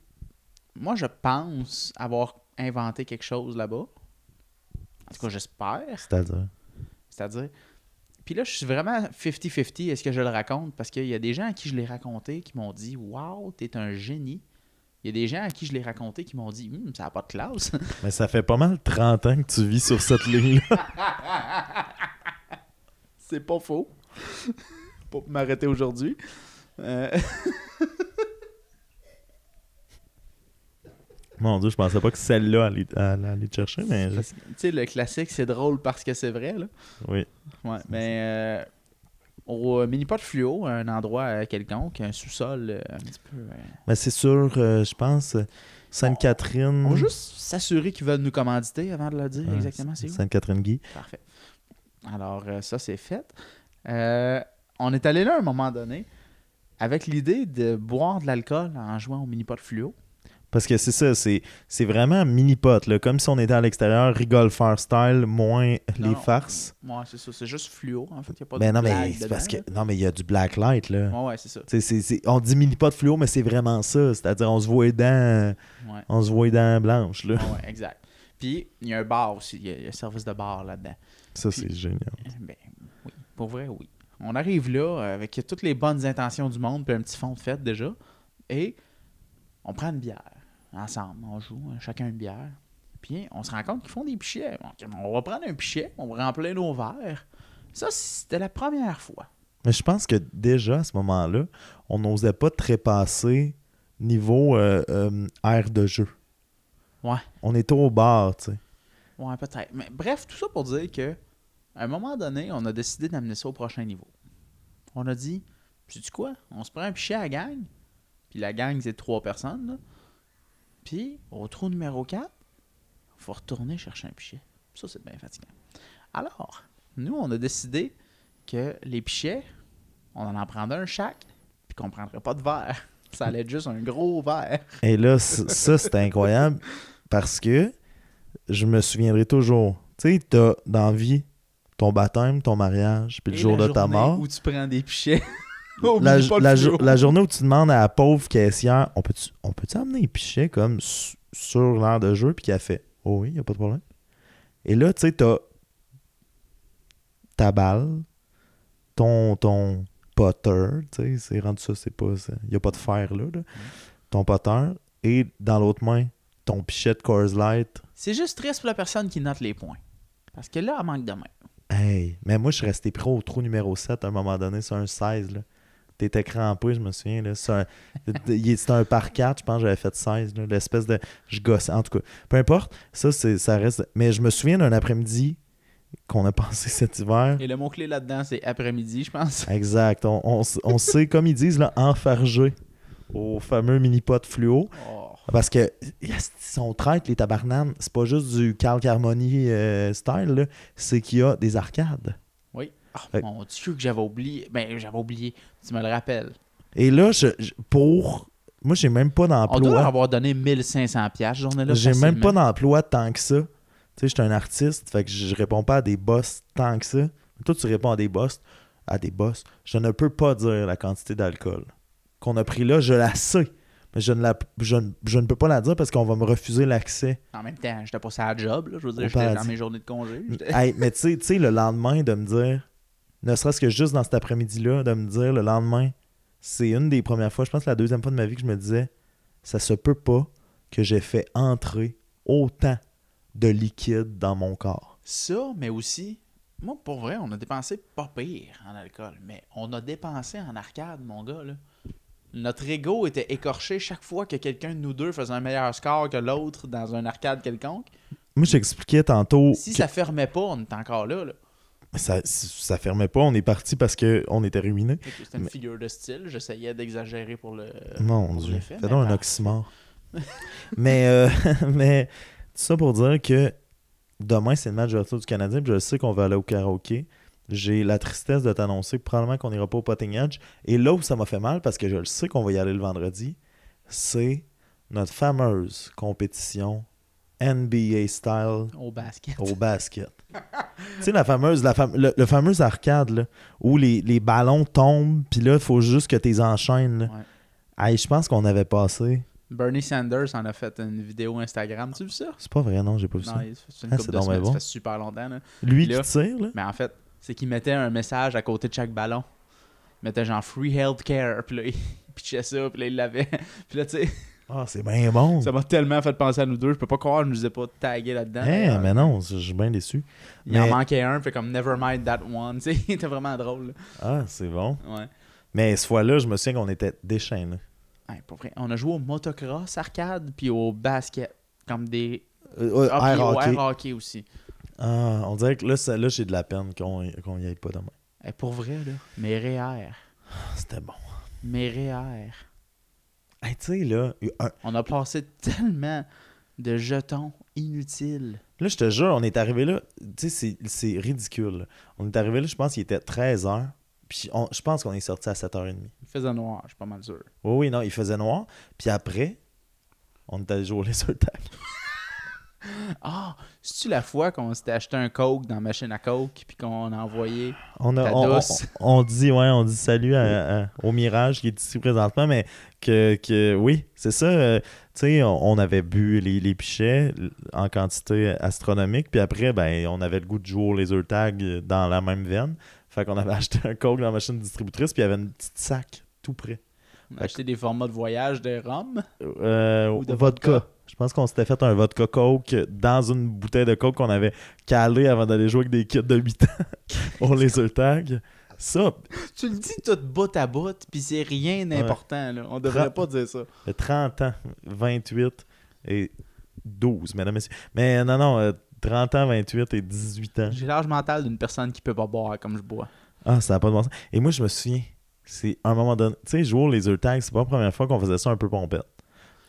S2: Moi, je pense avoir inventé quelque chose là-bas. En tout cas, j'espère.
S1: C'est-à-dire?
S2: C'est-à-dire. Puis là, je suis vraiment 50-50. Est-ce que je le raconte? Parce qu'il y a des gens à qui je l'ai raconté qui m'ont dit Waouh, t'es un génie. Il y a des gens à qui je l'ai raconté qui m'ont dit Hum, ça n'a pas de classe.
S1: Mais ça fait pas mal 30 ans que tu vis sur cette ligne-là.
S2: C'est pas faux. pour m'arrêter aujourd'hui. Euh,
S1: Mon Dieu, je pensais pas que celle-là allait, aller te chercher, mais
S2: Tu sais, le classique, c'est drôle parce que c'est vrai. Là.
S1: oui.
S2: Ouais, mais euh, au mini-pot fluo, un endroit euh, quelconque, un sous-sol euh, un petit peu. euh,
S1: Mais c'est sûr, euh, je pense, Sainte-Catherine.
S2: On va juste s'assurer qu'ils veulent nous commanditer avant de le dire exactement c'est.
S1: Sainte-Catherine-Guy.
S2: Parfait. Alors, ça, c'est fait. On est allé là à un moment donné avec l'idée de boire de l'alcool en jouant au mini-pot fluo.
S1: Parce que c'est ça, c'est, vraiment mini-pot, comme si on était à l'extérieur, rigole faire style, moins les farces.
S2: Ouais, c'est ça. C'est juste fluo. En fait, il n'y a pas
S1: Ben
S2: de
S1: non, mais c'est parce que. Non, mais il y a du black light, là.
S2: Ouais, ouais, c'est ça.
S1: On dit mini-pot fluo, mais c'est vraiment ça. C'est-à-dire, on se voit les dents,
S2: Ouais.
S1: on se voit les dents blanches, là.
S2: Ouais, exact. Puis, il y a un bar aussi. Il y a, y un service de bar là-dedans.
S1: Ça, c'est génial.
S2: Ben, oui. Pour vrai, oui. On arrive là euh, avec toutes les bonnes intentions du monde, puis un petit fond de fête déjà. Et on prend une bière ensemble. On joue, euh, chacun une bière. Puis on se rend compte qu'ils font des pichets. On va prendre un pichet, on va remplir nos verres. Ça, c'était la première fois.
S1: Mais je pense que déjà, à ce moment-là, on n'osait pas trépasser niveau euh, euh, aire de jeu.
S2: Ouais.
S1: On était au bar, tu sais.
S2: Ouais, peut-être. Mais bref, tout ça pour dire que à un moment donné, on a décidé d'amener ça au prochain niveau. On a dit, sais-tu quoi? On se prend un pichet à la gang. Puis la gang, c'est trois personnes. Là. Puis, au trou numéro 4, il faut retourner chercher un pichet. Ça, c'est bien fatigant. Alors, nous, on a décidé que les pichets, on en en prendrait un chaque, puis qu'on ne prendrait pas de verre. Ça allait être juste un gros verre.
S1: Et là, ça, c'était incroyable parce que je me souviendrai toujours. Tu sais, t'as dans vie ton baptême, ton mariage, puis le
S2: Et
S1: jour
S2: la
S1: de ta mort.
S2: Où tu prends des pichets.
S1: La, la journée où tu demandes à la pauvre caissière on peut-tu on peut amener les pichets comme su- sur l'air de jeu, puis qu'elle fait Oh oui, y a pas de problème. Et là, tu sais, t'as ta balle, ton, ton potter, tu sais, c'est rendu ça, c'est pas. Il y a pas de fer là, là. Ton potter, et dans l'autre main, ton pichet de Coors Light.
S2: C'est juste triste pour la personne qui note les points. Parce que là, elle manque de main.
S1: Hey, mais moi, je suis resté pro au trou numéro 7 à un moment donné, c'est un 16, là. T'étais crampé, je me souviens, là. C'est un, un par 4, je pense que j'avais fait 16, là. L'espèce de... Je gossais, en tout cas. Peu importe, ça, ça reste... Mais je me souviens d'un après-midi qu'on a passé cet hiver.
S2: Et le mot-clé là-dedans, c'est après-midi, je pense.
S1: Exact. On, on, on sait, comme ils disent, là, enfargé au fameux mini-pot fluo.
S2: Oh.
S1: Parce que ils sont traite les tabarnanes? C'est pas juste du Carl Carmoni euh, style. C'est qu'il y a des arcades. Fait-
S2: mon Dieu, que j'avais oublié. Ben, j'avais oublié. Tu me le rappelles.
S1: Et là, je, je- pour. Moi, j'ai même pas
S2: On doit
S1: d'emploi.
S2: avoir donné 1500 pièces journée-là.
S1: J'ai même pas d'emploi tant que ça. Tu sais, je suis un artiste, fait que je réponds pas à des boss tant que ça. Toi, tu réponds à des boss. À des boss. Je ne peux pas dire la quantité d'alcool qu'on a pris là. Je la sais. Mais je ne, la, je, ne- je ne peux pas la dire parce qu'on va me refuser l'accès.
S2: En même temps, j'étais pas à la job, là. Je veux dire, j'étais dans mes journées de congé.
S1: Hey, mais tu sais- tu sais, le lendemain, de me dire, ne serait-ce que juste dans cet après-midi-là, de me dire le lendemain, c'est une des premières fois, je pense que la deuxième fois de ma vie que je me disais, ça se peut pas que j'ai fait entrer autant de liquide dans mon corps.
S2: Ça, mais aussi, moi, pour vrai, on a dépensé pas pire en alcool, mais on a dépensé en arcade, mon gars, là. Notre ego était écorché chaque fois que quelqu'un de nous deux faisait un meilleur score que l'autre dans un arcade quelconque.
S1: Moi, j'expliquais tantôt
S2: Si
S1: que
S2: ça fermait pas, on était encore là. là.
S1: Ça, ça fermait pas, on est parti parce qu'on était
S2: que C'était une
S1: Mais-
S2: figure de style. J'essayais d'exagérer pour le.
S1: Mon Dieu,
S2: mais
S1: donc un oxymore. mais, euh, mais tout ça pour dire que demain, c'est le match de retour du Canadien, puis je sais qu'on va aller au karaoké. J'ai la tristesse de t'annoncer que probablement qu'on n'ira pas au Potting Edge. Et là où ça m'a fait mal, parce que je le sais qu'on va y aller le vendredi, c'est notre fameuse compétition NBA style
S2: Au basket.
S1: au basket. Tu sais, la fameuse, la le, le fameux arcade là, où les, les ballons tombent, puis là, il faut juste que tu les enchaînes.
S2: Ouais.
S1: Je pense qu'on avait passé.
S2: Bernie Sanders en a fait une vidéo Instagram. Tu as vu ça?
S1: C'est pas vrai, non, j'ai pas vu
S2: Non,
S1: ça.
S2: il- c'est une
S1: Ah,
S2: couple
S1: c'est
S2: de
S1: donc bien
S2: semaines.
S1: bon.
S2: Ça fait super longtemps. là.
S1: Lui
S2: Là-
S1: qui tire, là?
S2: Mais en fait, c'est qu'il mettait un message à côté de chaque ballon. Il mettait genre free healthcare. Puis là, il pitchait ça. Puis là, il l'avait. Puis là, tu sais,
S1: Ah, c'est bien bon.
S2: ça m'a tellement fait penser à nous deux. Je peux pas croire je nous ai pas tagué là-dedans.
S1: Eh, mais non, je suis bien déçu.
S2: Il en
S1: mais-
S2: manquait un. Fait comme never mind that one. Tu sais, il était vraiment drôle. là.
S1: Ah, c'est bon.
S2: Ouais.
S1: Mais cette fois-là, je me souviens qu'on était déchaînés.
S2: Ouais, pour vrai. On a joué au motocross arcade. Puis au basket. Comme des.
S1: Euh,
S2: Ah,
S1: air
S2: au
S1: hockey.
S2: air hockey aussi.
S1: Ah, on dirait que là, ça- là j'ai de la peine qu'on qu'on y aille pas demain.
S2: Eh, pour vrai, là. Mes REER.
S1: Ah, C'était bon.
S2: Mes REER.
S1: Hey, tu sais, là, un-
S2: On a passé tellement de jetons inutiles.
S1: là, je te jure, on est arrivé là. Tu sais, c'est- ridicule. là. On est arrivé là, je pense qu'il était 13h. Puis on- je pense qu'on est sorti à 7h30.
S2: Il faisait noir, je suis pas mal sûr.
S1: Oui, oui, non, il faisait noir. Puis après, on est allé jouer les sur tag.
S2: Ah, c'est-tu la fois qu'on s'était acheté un Coke dans la machine à Coke puis qu'on a envoyé.
S1: On, a, on, on- on dit, ouais, on dit salut à- à- au Mirage qui est ici présentement, mais que, que oui, c'est ça. euh, tu sais, on, avait bu les, les pichets en quantité astronomique, puis après, ben, on avait le goût de jouer au laser tag dans la même veine. Fait qu'on avait acheté un coke dans la machine distributrice, puis il y avait une petite sac tout près.
S2: On a acheté des formats de voyage de rhum?
S1: Euh,
S2: Ou de
S1: vodka.
S2: vodka?
S1: Je pense qu'on s'était fait un vodka coke dans une bouteille de coke qu'on avait calé avant d'aller jouer avec des kits de 8 ans au laser tag. Ça,
S2: Tu le dis tout bout à bout, puis c'est rien d'important. là. On devrait pas dire ça.
S1: de 30 ans, 28 et 12, mesdames et messieurs. Mais non, non, euh, 30 ans, 28 et 18 ans.
S2: J'ai l'âge mental d'une personne qui peut pas boire comme je bois.
S1: Ah, ça n'a pas de bon sens. Et moi, je me souviens, c'est un moment donné, tu sais, jouer au laser tag, c'est pas la première fois qu'on faisait ça un peu pompette.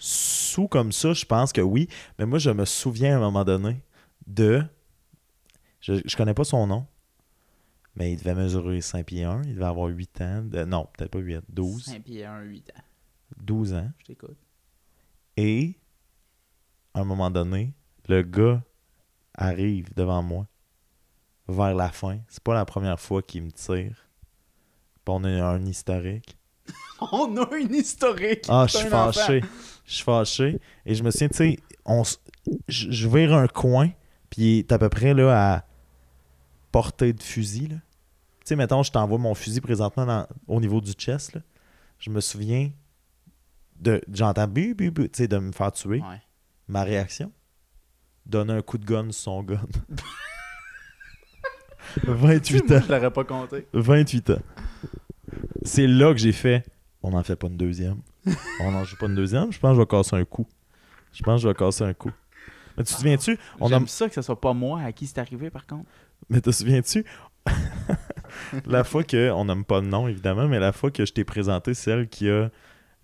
S1: Sous comme ça, je pense que oui, mais moi, je me souviens à un moment donné de. Je, je connais pas son nom, mais il devait mesurer 5 pieds 1, il devait avoir 8 ans. de- non, peut-être pas 8, 12.
S2: 5 pieds 1, 8 ans.
S1: 12 ans.
S2: Je t'écoute.
S1: Et à un moment donné, le gars arrive devant moi vers la fin. C'est pas la première fois qu'il me tire. Puis on a un historique.
S2: On a une historique.
S1: Ah, je suis fâché. Je suis fâché. Et je me souviens, tu sais, on je vire un coin, puis il est à peu près là à portée de fusil. Tu sais, mettons, je t'envoie mon fusil présentement dans- au niveau du chest. là. Je me souviens de. J'entends bu, bu, bu, tu sais, de me faire tuer.
S2: Ouais.
S1: Ma réaction? Donner un coup de gun sur son gun. 28
S2: Moi,
S1: ans.
S2: je l'aurais pas compté.
S1: 28 ans. C'est là que j'ai fait. On n'en fait pas une deuxième. On n'en joue pas une deuxième. Je pense que je vais casser un coup. Je pense que je vais casser un coup. Mais tu te souviens-tu? On a...
S2: J'aime ça que ce soit pas moi à qui c'est arrivé, par contre.
S1: Mais te souviens-tu? la fois que, on nomme pas de nom évidemment, mais la fois que je t'ai présenté celle qui a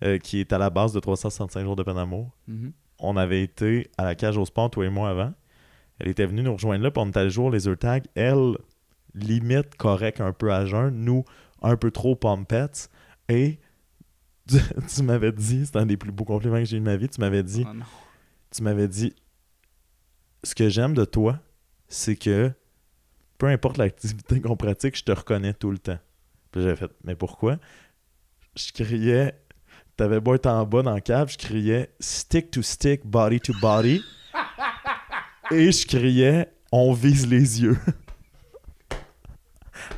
S1: euh, qui est à la base de 365 jours de peine d'amour,
S2: Mhm.
S1: on avait été à la cage au sport, toi et moi, avant. Elle était venue nous rejoindre là, puis on était allé jouer au laser tag. Elle, limite correct un peu à jeun. Nous, un peu trop pompettes. Et tu, tu m'avais dit, c'est un des plus beaux compliments que j'ai eu de ma vie, tu m'avais dit,
S2: Oh
S1: tu m'avais dit, ce que j'aime de toi, c'est que peu importe l'activité qu'on pratique, je te reconnais tout le temps. Puis j'avais fait, mais pourquoi? Je criais, t'avais beau être en bas dans le cave, je criais stick to stick, body to body. et je criais, on vise les yeux.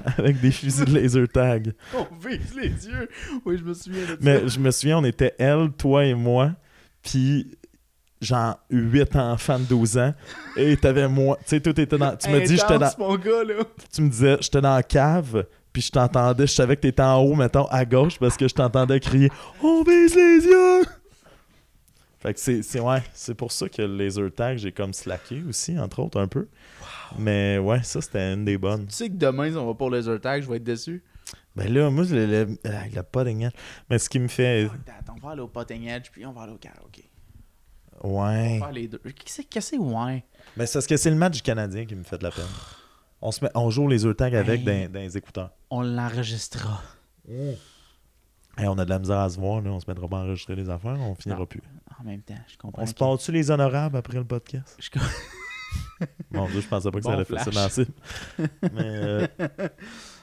S1: Avec des fusils de laser tag.
S2: On vise les yeux. Oui, je me souviens de
S1: Mais je me souviens, on était elle, toi et moi, puis genre 8 enfants de 12 ans, et t'avais moi. Tu sais, tout était dans. Tu me dis, j'étais dans.
S2: mon gars, là.
S1: Tu me disais, j'étais dans la cave, puis je t'entendais, je savais que t'étais en haut, mettons, à gauche, parce que je t'entendais crier On vise les yeux! Fait que c'est, ouais, c'est pour ça que le laser tag, j'ai comme slacké aussi, entre autres, un peu. Mais ouais, ça, c'était une des bonnes.
S2: Tu sais que demain, si on va pour le laser tag, je vais être déçu.
S1: Ben là, moi, le, le, ah, il a pas de gueule. Mais ce qui me fait.
S2: Fuck that, On va aller au potting edge, puis on va aller au karaoke. On
S1: Ouais.
S2: va faire les deux. Qu'est-ce que c'est, ouais?
S1: Mais c'est parce que c'est le match du Canadien qui me fait de la peine. On, se met, on joue les tag avec
S2: Hey.
S1: dans, dans les écouteurs.
S2: On l'enregistrera.
S1: Hey, on a de la misère à se voir, là. on se mettra pas à enregistrer les affaires, on finira
S2: Non.
S1: plus.
S2: En même temps, je comprends.
S1: On se
S2: que-
S1: part-tu les honorables après le podcast?
S2: je
S1: Mon Dieu, je pensais pas que
S2: Bon
S1: ça allait faire ça
S2: flash.
S1: la cible. Mais, euh,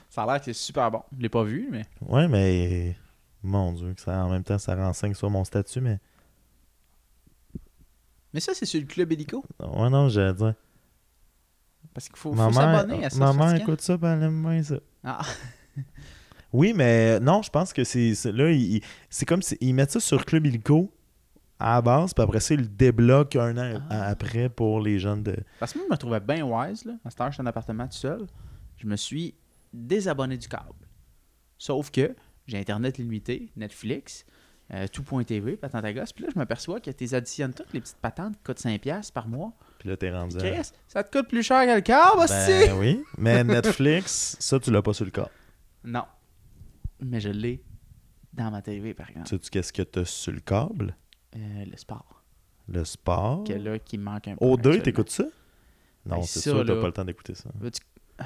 S2: Ça a l'air que c'est super bon. Je l'ai pas vu, mais.
S1: ouais, mais mon Dieu, que ça, en même temps, ça renseigne sur mon statut, mais
S2: Mais ça, c'est sur le club hélico?
S1: ouais, non, j'allais dire.
S2: Parce qu'il faut, s'abonner à ça.
S1: ma
S2: c'est
S1: mère
S2: fatigant.
S1: écoute ça, puis elle aime bien ça.
S2: Ah,
S1: Oui, mais non, je pense que c'est là, c'est comme si ils mettent ça sur Club Illico à la base, puis après ça, ils le débloquent un an
S2: Ah.
S1: a- après pour les jeunes de.
S2: Parce que moi, je me trouvais bien wise, là. À cette heure, je suis en appartement tout seul. Je me suis désabonné du câble. Sauf que j'ai Internet limité, Netflix, euh, tout.tv, patente à gosse. Puis là, je m'aperçois que tes additionnes toutes, les petites patentes qui coûtent 5$ par mois.
S1: Puis là, t'es rendu. à-
S2: Chris, ça te coûte plus cher que le câble, aussi?
S1: Ben oui, mais Netflix, ça, tu l'as pas sur le corps.
S2: Non. Mais je l'ai dans ma TV, par exemple.
S1: Sais-tu qu'est-ce que t'as sur le câble?
S2: Euh, le sport.
S1: Le sport?
S2: Que là, qui me manque un peu.
S1: Au 2,
S2: actuellement.
S1: t'écoutes ça? Non,
S2: Ben,
S1: c'est
S2: ça,
S1: sûr, t'as pas le temps d'écouter ça.
S2: Ah.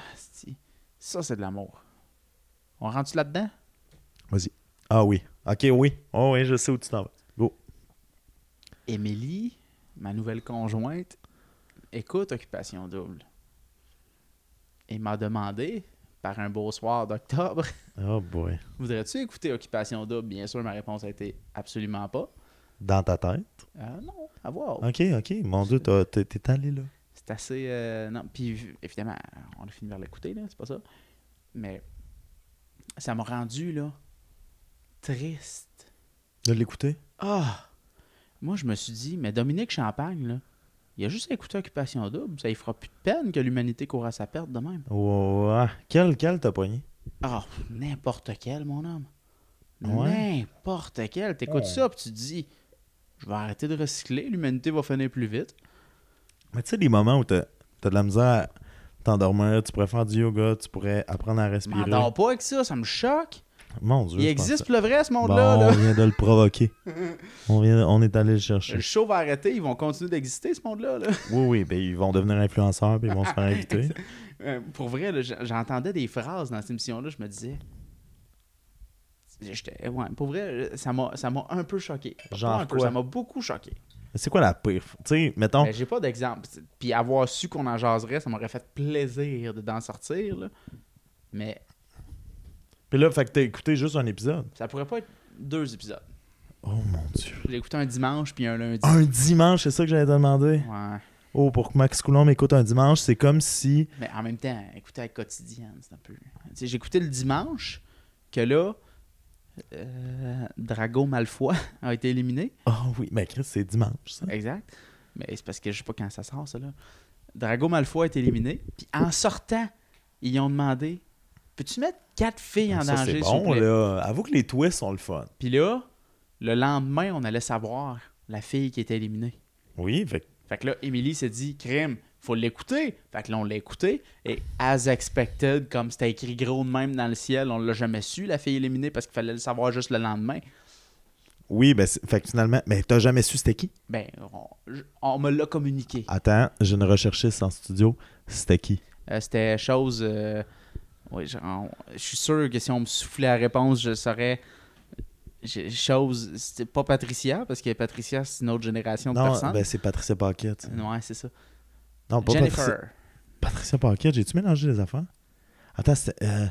S2: Ça, c'est de l'amour. On rentre là-dedans?
S1: Ah oui. Ok, oui. Oh oui, je sais où tu t'en vas. Go.
S2: Émilie, ma nouvelle conjointe, écoute Occupation Double. Et m'a demandé, par un beau soir d'octobre,
S1: Oh boy.
S2: voudrais-tu écouter Occupation Double? Bien sûr, ma réponse a été absolument pas.
S1: Dans ta tête?
S2: Euh, non, à voir.
S1: Ok, ok. Mon Dieu, t'es allé là.
S2: C'est assez. euh, non, puis évidemment, on a fini par l'écouter, là, c'est pas ça. Mais ça m'a rendu, là, triste.
S1: De l'écouter?
S2: Ah! Moi, je me suis dit, mais Dominique Champagne, là, il a juste à écouter Occupation Double. Ça lui fera plus de peine que l'humanité court à sa perte de même.
S1: Ouais. Quel, quel t'as pogné?
S2: Ah, n'importe quel, mon homme.
S1: Ouais.
S2: N'importe quel. T'écoutes
S1: Oh.
S2: ça, puis tu te dis, je vais arrêter de recycler, l'humanité va finir plus vite.
S1: Mais tu sais, les moments où t'as as de la misère à t'endormir, tu pourrais faire du yoga, tu pourrais apprendre à respirer.
S2: m'endors pas avec ça, ça me choque.
S1: Mon Dieu.
S2: Il existe pour le vrai, ce
S1: Bon,
S2: monde-là.
S1: on vient de le provoquer. on, vient, on est allé le chercher.
S2: Le show va arrêter, ils vont continuer d'exister, ce monde-là. là.
S1: Oui, oui, ben ils vont devenir influenceurs puis ils vont se faire inviter.
S2: Euh, pour vrai, j'entendais des phrases dans cette émission-là, je me disais. Ouais, pour vrai, ça m'a, un peu choqué. Pas
S1: Genre
S2: un peu,
S1: quoi?
S2: Ça m'a beaucoup choqué.
S1: C'est quoi la pire? Tu sais, mettons,
S2: Ben, j'ai pas d'exemple. Puis avoir su qu'on en jaserait, ça m'aurait fait plaisir de- d'en sortir. Là. Mais
S1: puis là, fait que t'as écouté juste un épisode.
S2: ça pourrait pas être deux épisodes.
S1: Oh mon Dieu.
S2: Je l'ai écouté un dimanche puis un lundi.
S1: Un dimanche, c'est ça que j'allais te demander?
S2: Ouais.
S1: Oh, pour que Max Coulomb m'écoute un dimanche, c'est comme si.
S2: Mais en même temps, écouter avec quotidienne, c'est un peu. Tu sais, j'ai écouté le dimanche que là, euh, Drago Malfoy a été éliminé.
S1: Oh oui, mais Chris, c'est dimanche, ça.
S2: Exact. Mais c'est parce que je sais pas quand ça sort, ça là. Drago Malfoy a été éliminé. Puis en sortant, ils ont demandé Peux-tu mettre quatre filles en
S1: Ah, Ça,
S2: danger,
S1: c'est bon, là. Avoue que les twists sont le fun.
S2: Puis là, le lendemain, on allait savoir la fille qui était éliminée.
S1: Oui, fait
S2: Fait que là, Emily s'est dit Crime, faut l'écouter. Fait que là, on l'a écouté. Et as expected, comme c'était écrit gros de même dans le ciel, on l'a jamais su, la fille éliminée, parce qu'il fallait le savoir juste le lendemain.
S1: Oui, ben, fait que finalement. Mais t'as jamais su c'était qui?
S2: Ben, on, on me l'a communiqué.
S1: Attends, j'ai une recherchiste en studio. C'était qui?
S2: Euh, C'était chose. euh, oui, je, on- je suis sûr que si on me soufflait la réponse, je saurais. Chose. C'était pas Patricia, parce que Patricia, c'est une autre génération de
S1: Non,
S2: personnes.
S1: ben, c'est Patricia Paquette.
S2: Ouais, c'est ça.
S1: Non, pas
S2: Jennifer.
S1: Patricia, Patricia Paquette. J'ai-tu mélangé les affaires? Attends, c'était. Euh...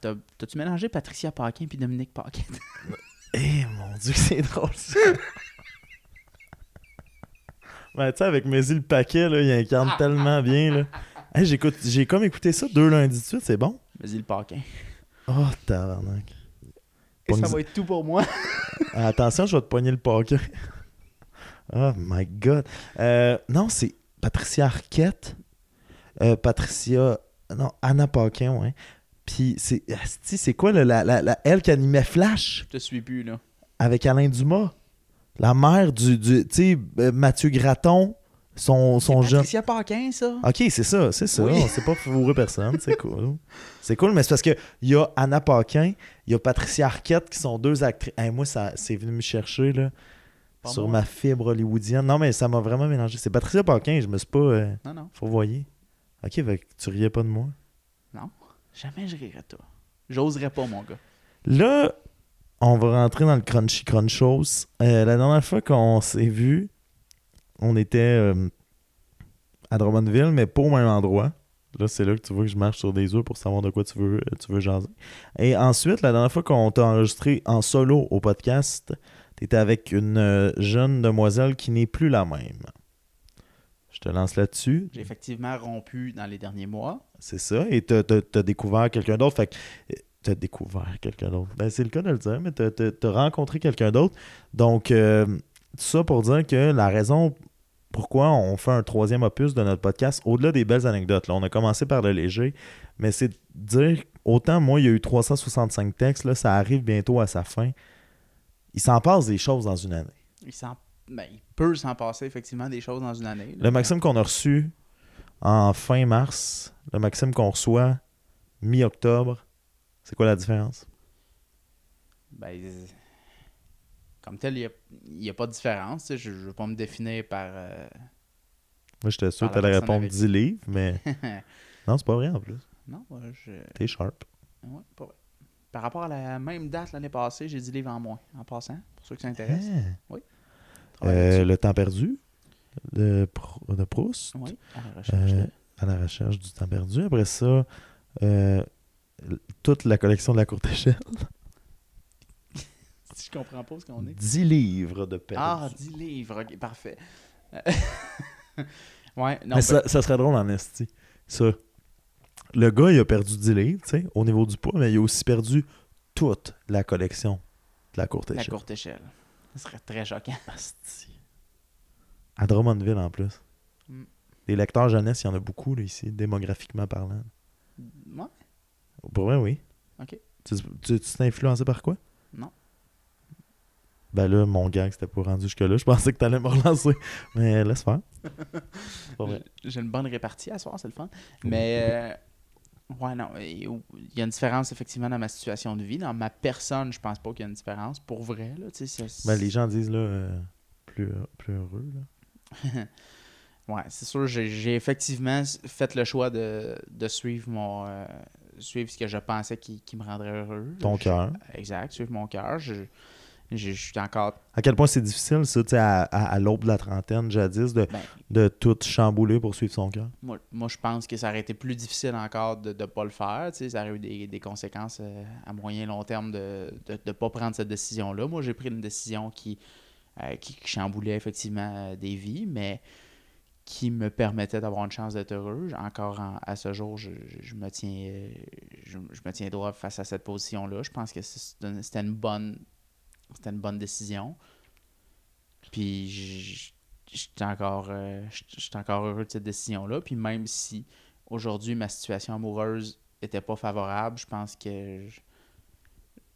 S2: T'as- T'as-tu mélangé Patricia Paquin puis Dominique Paquin?
S1: Eh, mon Dieu, c'est drôle, ça. Ben, tu sais, avec Mézy le paquet, là, il incarne tellement bien, là. Hey, j'ai comme écouté ça deux lundis de suite, c'est bon?
S2: Vas-y, le Paquin.
S1: Oh, tabarnak.
S2: Et ça va être tout pour moi.
S1: Ah, Attention, je vais te pogner le paquet. Oh my God. Euh, non, c'est Patricia Arquette. Euh, Patricia... Non, Anna Paquin, ouais. Puis c'est... asti, C'est quoi, là, la, la, la- elle qui animait Flash?
S2: Je te suis plus, là.
S1: avec Alain Dumas. La mère du, du tu sais, euh, Mathieu Graton, son, son jeune.
S2: Patricia Paquin, ça?
S1: Ok, c'est ça, c'est ça.
S2: Oui.
S1: On sait pas fourrer personne, c'est cool. C'est cool, mais c'est parce qu'il y a Anna Paquin, il y a Patricia Arquette qui sont deux actrices. Hey, moi, ça, c'est venu me chercher là,
S2: Pas
S1: sur
S2: moi.
S1: ma fibre hollywoodienne. Non, mais ça m'a vraiment mélangé. C'est Patricia Paquin, je me suis pas euh,
S2: Non, non.
S1: fourvoyé. Ok, fait que tu riais pas de moi?
S2: Jamais je rirais de toi. J'oserais pas, mon gars.
S1: Là, on va rentrer dans le crunchy crunchos. Euh, la dernière fois qu'on s'est vu, on était euh, à Drummondville, mais pas au même endroit. Là, c'est là que tu vois que je marche sur des œufs pour savoir de quoi tu veux, tu veux jaser. Et ensuite, la dernière fois qu'on t'a enregistré en solo au podcast, t'étais avec une euh, jeune demoiselle qui n'est plus la même. Je te lance là-dessus.
S2: J'ai effectivement rompu dans les derniers mois.
S1: C'est ça. Et t'as t'as- t'as découvert quelqu'un d'autre. Fait que euh, t'as découvert quelqu'un d'autre. Ben, c'est le cas de le dire, mais t'as t'as- t'as rencontré quelqu'un d'autre. Donc, euh, tout ça pour dire que la raison pourquoi on fait un troisième opus de notre podcast, au-delà des belles anecdotes, là, on a commencé par le léger, mais c'est de dire, autant moi, il y a eu 365 textes, là, ça arrive bientôt à sa fin. Il s'en passe des choses dans une année.
S2: Il, s'en- ben, il peut s'en passer effectivement des choses dans une année. là.
S1: Le Maxime qu'on a reçu en fin mars, le Maxime qu'on reçoit mi-octobre, c'est quoi la différence?
S2: Ben, comme tel, il n'y a, pas de différence. tu. Je ne veux pas me définir par. euh,
S1: Moi, j'étais sûr que t'allais
S2: personne
S1: répondre
S2: avec-
S1: 10 livres, mais non, c'est pas vrai en plus.
S2: non, moi, je.
S1: T'es sharp.
S2: ouais, pas vrai. Par rapport à la même date l'année passée, j'ai 10 livres en moins, en passant, pour ceux qui s'intéressent.
S1: Ah.
S2: Travaille
S1: Euh, le temps perdu de, de Proust,
S2: Oui, à la recherche.
S1: euh, à la recherche du temps perdu. Après ça, euh, toute la collection de la courte échelle.
S2: Si je comprends pas ce qu'on est.
S1: 10 livres de perdu.
S2: Ah, 10 livres, ok, parfait. ouais, non,
S1: mais
S2: ben,
S1: ça, ça serait drôle en esti. Ça. Le gars, il a perdu 10 livres, tu sais, au niveau du poids, mais il a aussi perdu toute la collection de la courte
S2: la
S1: échelle.
S2: courte échelle. Ce serait très choquant.
S1: Asti. À Drummondville en plus.
S2: Mm.
S1: Les lecteurs jeunesse, il y en a beaucoup là, ici, démographiquement parlant.
S2: Ouais,
S1: Pour vrai, oui.
S2: ok.
S1: Tu tu- tu t'es influencé par quoi? Ben là, mon gag, c'était pas rendu jusque-là. Je pensais que t'allais me relancer. Mais laisse faire.
S2: J'ai une bonne répartie à soir, c'est le fun. Mais, euh, ouais, non, il y a une différence effectivement dans ma situation de vie. Dans ma personne, je pense pas qu'il y a une différence. Pour vrai, là, tu sais, c'est-
S1: Ben, les gens disent là, euh, plus, plus heureux. Là.
S2: Ouais, c'est sûr, j'ai effectivement fait le choix de, de suivre mon euh, suivre ce que je pensais qui, qui me rendrait heureux.
S1: Ton cœur.
S2: Exact, suivre mon cœur. Je, je, je suis encore.
S1: À quel point c'est difficile, ça, tu sais, à, à, à l'aube de la trentaine, jadis, de,
S2: Ben,
S1: de tout chambouler pour suivre son cœur?
S2: moi, moi, je pense que ça aurait été plus difficile encore de ne pas le faire. Tu sais, ça aurait eu des, des conséquences euh, à moyen long terme de ne de, de pas prendre cette décision-là. Moi, j'ai pris une décision qui, euh, qui, qui chamboulait effectivement euh, des vies, mais qui me permettait d'avoir une chance d'être heureux. Encore en- à ce jour, je, je- me tiens, je, je me tiens droit face à cette position-là. Je pense que c'était une bonne, c'était une bonne décision. Puis j'étais encore, euh, encore heureux de cette décision-là. Puis même si aujourd'hui ma situation amoureuse était pas favorable, je pense que je,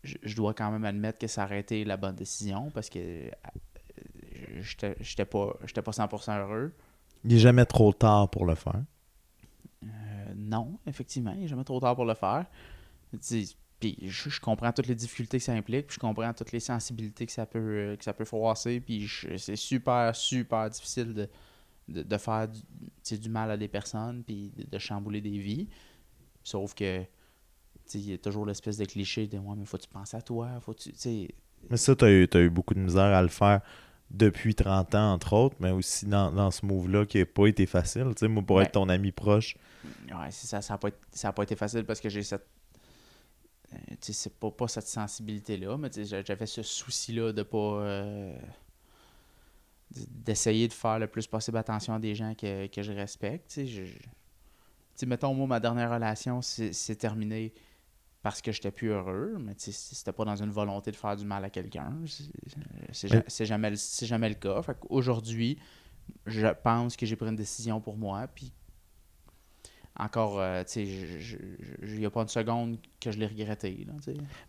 S2: je- je dois quand même admettre que ça aurait été la bonne décision parce que euh, j'étais pas, j'étais pas 100% heureux.
S1: Il n'est jamais trop tard pour le faire.
S2: Euh, non, effectivement, il n'est jamais trop tard pour le faire. Tu sais, Puis je, je comprends toutes les difficultés que ça implique, puis je comprends toutes les sensibilités que ça peut, euh, que ça peut froisser, puis c'est super, super difficile de, de, de faire du, du mal à des personnes, puis de, de chambouler des vies. Sauf que, tu sais, il y a toujours l'espèce de cliché de « Ouais, mais faut que tu penses à toi, faut que tu... » tu sais,
S1: Mais ça, tu as, eu t'as eu beaucoup de misère à le faire depuis 30 ans, entre autres, mais aussi dans, dans ce move-là qui n'a pas été facile. Tu sais, moi, pour
S2: Ouais.
S1: être ton ami proche,
S2: Ouais, ça, ça n'a pas, été- ça a pas été facile parce que j'ai cette. Euh, c'est pas, pas cette sensibilité-là, mais j'avais ce souci-là de pas. euh, d'essayer de faire le plus possible attention à des gens que, que je respecte. Tu sais, je- je- tu sais, mettons, moi, ma dernière relation, c'est c'est terminé parce que j'étais plus heureux, mais c'était pas dans une volonté de faire du mal à quelqu'un. C'est- c'est jamais, jamais le cas. Fait Aujourd'hui, je pense que j'ai pris une décision pour moi, puis encore, euh, tu sais, il n'y a pas une seconde que je l'ai regretté. Là,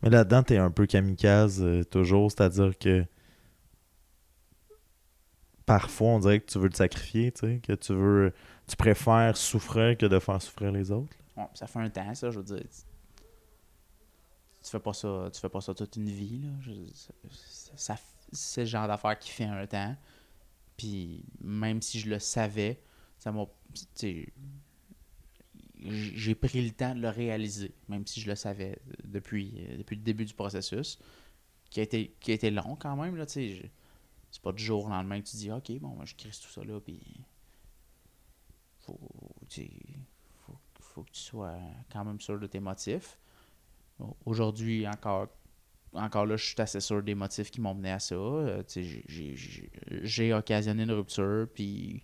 S1: mais là-dedans, tu es un peu kamikaze euh, toujours, c'est-à-dire que parfois, on dirait que tu veux te sacrifier, tu sais, que tu veux, tu préfères souffrir que de faire souffrir les autres.
S2: Bon, ça fait un temps, ça, je veux dire. Tu, fais pas ça, tu fais pas ça toute une vie, là. Je- ça- c'est le genre d'affaire qui fait un temps. Puis même si je le savais, ça m'a. J'ai pris le temps de le réaliser, même si je le savais depuis, depuis le début du processus, qui a été, qui a été long quand même. Là, c'est pas du jour au lendemain que tu dis Ok, bon, moi, je crisse tout ça là, puis. Faut, faut, faut que tu sois quand même sûr de tes motifs. Au- Aujourd'hui, encore, encore là, je suis assez sûr des motifs qui m'ont mené à ça. Euh, J'ai occasionné une rupture, puis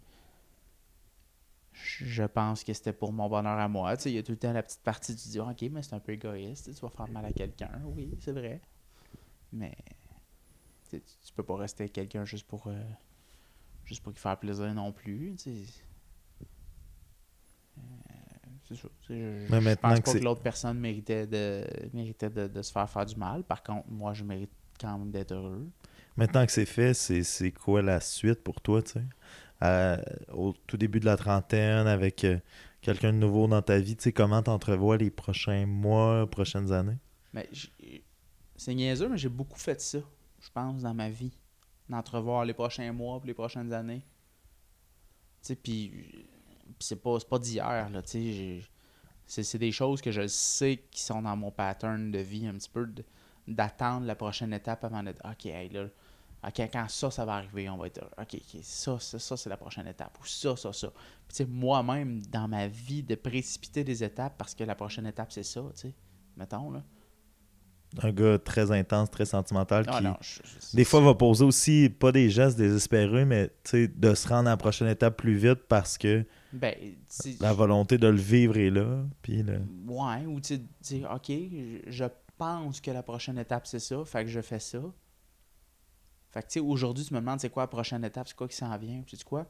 S2: je pense que c'était pour mon bonheur à moi. Tu sais, Il y a tout le temps la petite partie, tu dis Ok, mais c'est un peu égoïste, tu vas faire mal à quelqu'un. Oui, c'est vrai. Mais tu tu peux pas rester avec quelqu'un juste pour. euh, juste pour lui faire plaisir non plus. tu sais. Euh, C'est ça. tu sais, Je,
S1: Mais
S2: je pense
S1: que
S2: pas
S1: c'est-
S2: que l'autre personne méritait, de, méritait de, de se faire faire du mal. Par contre, moi, je mérite quand même d'être heureux.
S1: Maintenant que c'est fait, c'est c'est quoi la suite pour toi, tu sais? Au tout début de la trentaine, avec euh, quelqu'un de nouveau dans ta vie, tu sais, comment t'entrevois les prochains mois, prochaines années?
S2: Mais j'ai- c'est niaiseux, mais j'ai beaucoup fait ça, je pense, dans ma vie. D'entrevoir les prochains mois les prochaines années. Tu sais, puis c'est pas, pas d'hier, là, tu sais. C'est des choses que je sais qui sont dans mon pattern de vie un petit peu, d'attendre la prochaine étape avant de OK, là, OK, quand ça, ça va arriver, on va être. OK, ça, ça, ça, c'est la prochaine étape. Ou ça, ça, ça. Puis, tu sais, moi-même, dans ma vie, de précipiter des étapes parce que la prochaine étape, c'est ça, tu sais. Mettons, là.
S1: Un gars très intense, très sentimental,
S2: Ah
S1: qui
S2: non, je- je-
S1: des fois va poser aussi, pas des gestes désespérés, mais tu sais, de se rendre à la prochaine étape plus vite parce que
S2: Ben,
S1: la volonté de le vivre est là. Puis le...
S2: ouais, ou tu dire, OK, je pense que la prochaine étape, c'est ça, fait que je fais ça. Fait que, tu sais, aujourd'hui, tu me demandes c'est quoi la prochaine étape, c'est quoi qui s'en vient. Tu sais quoi?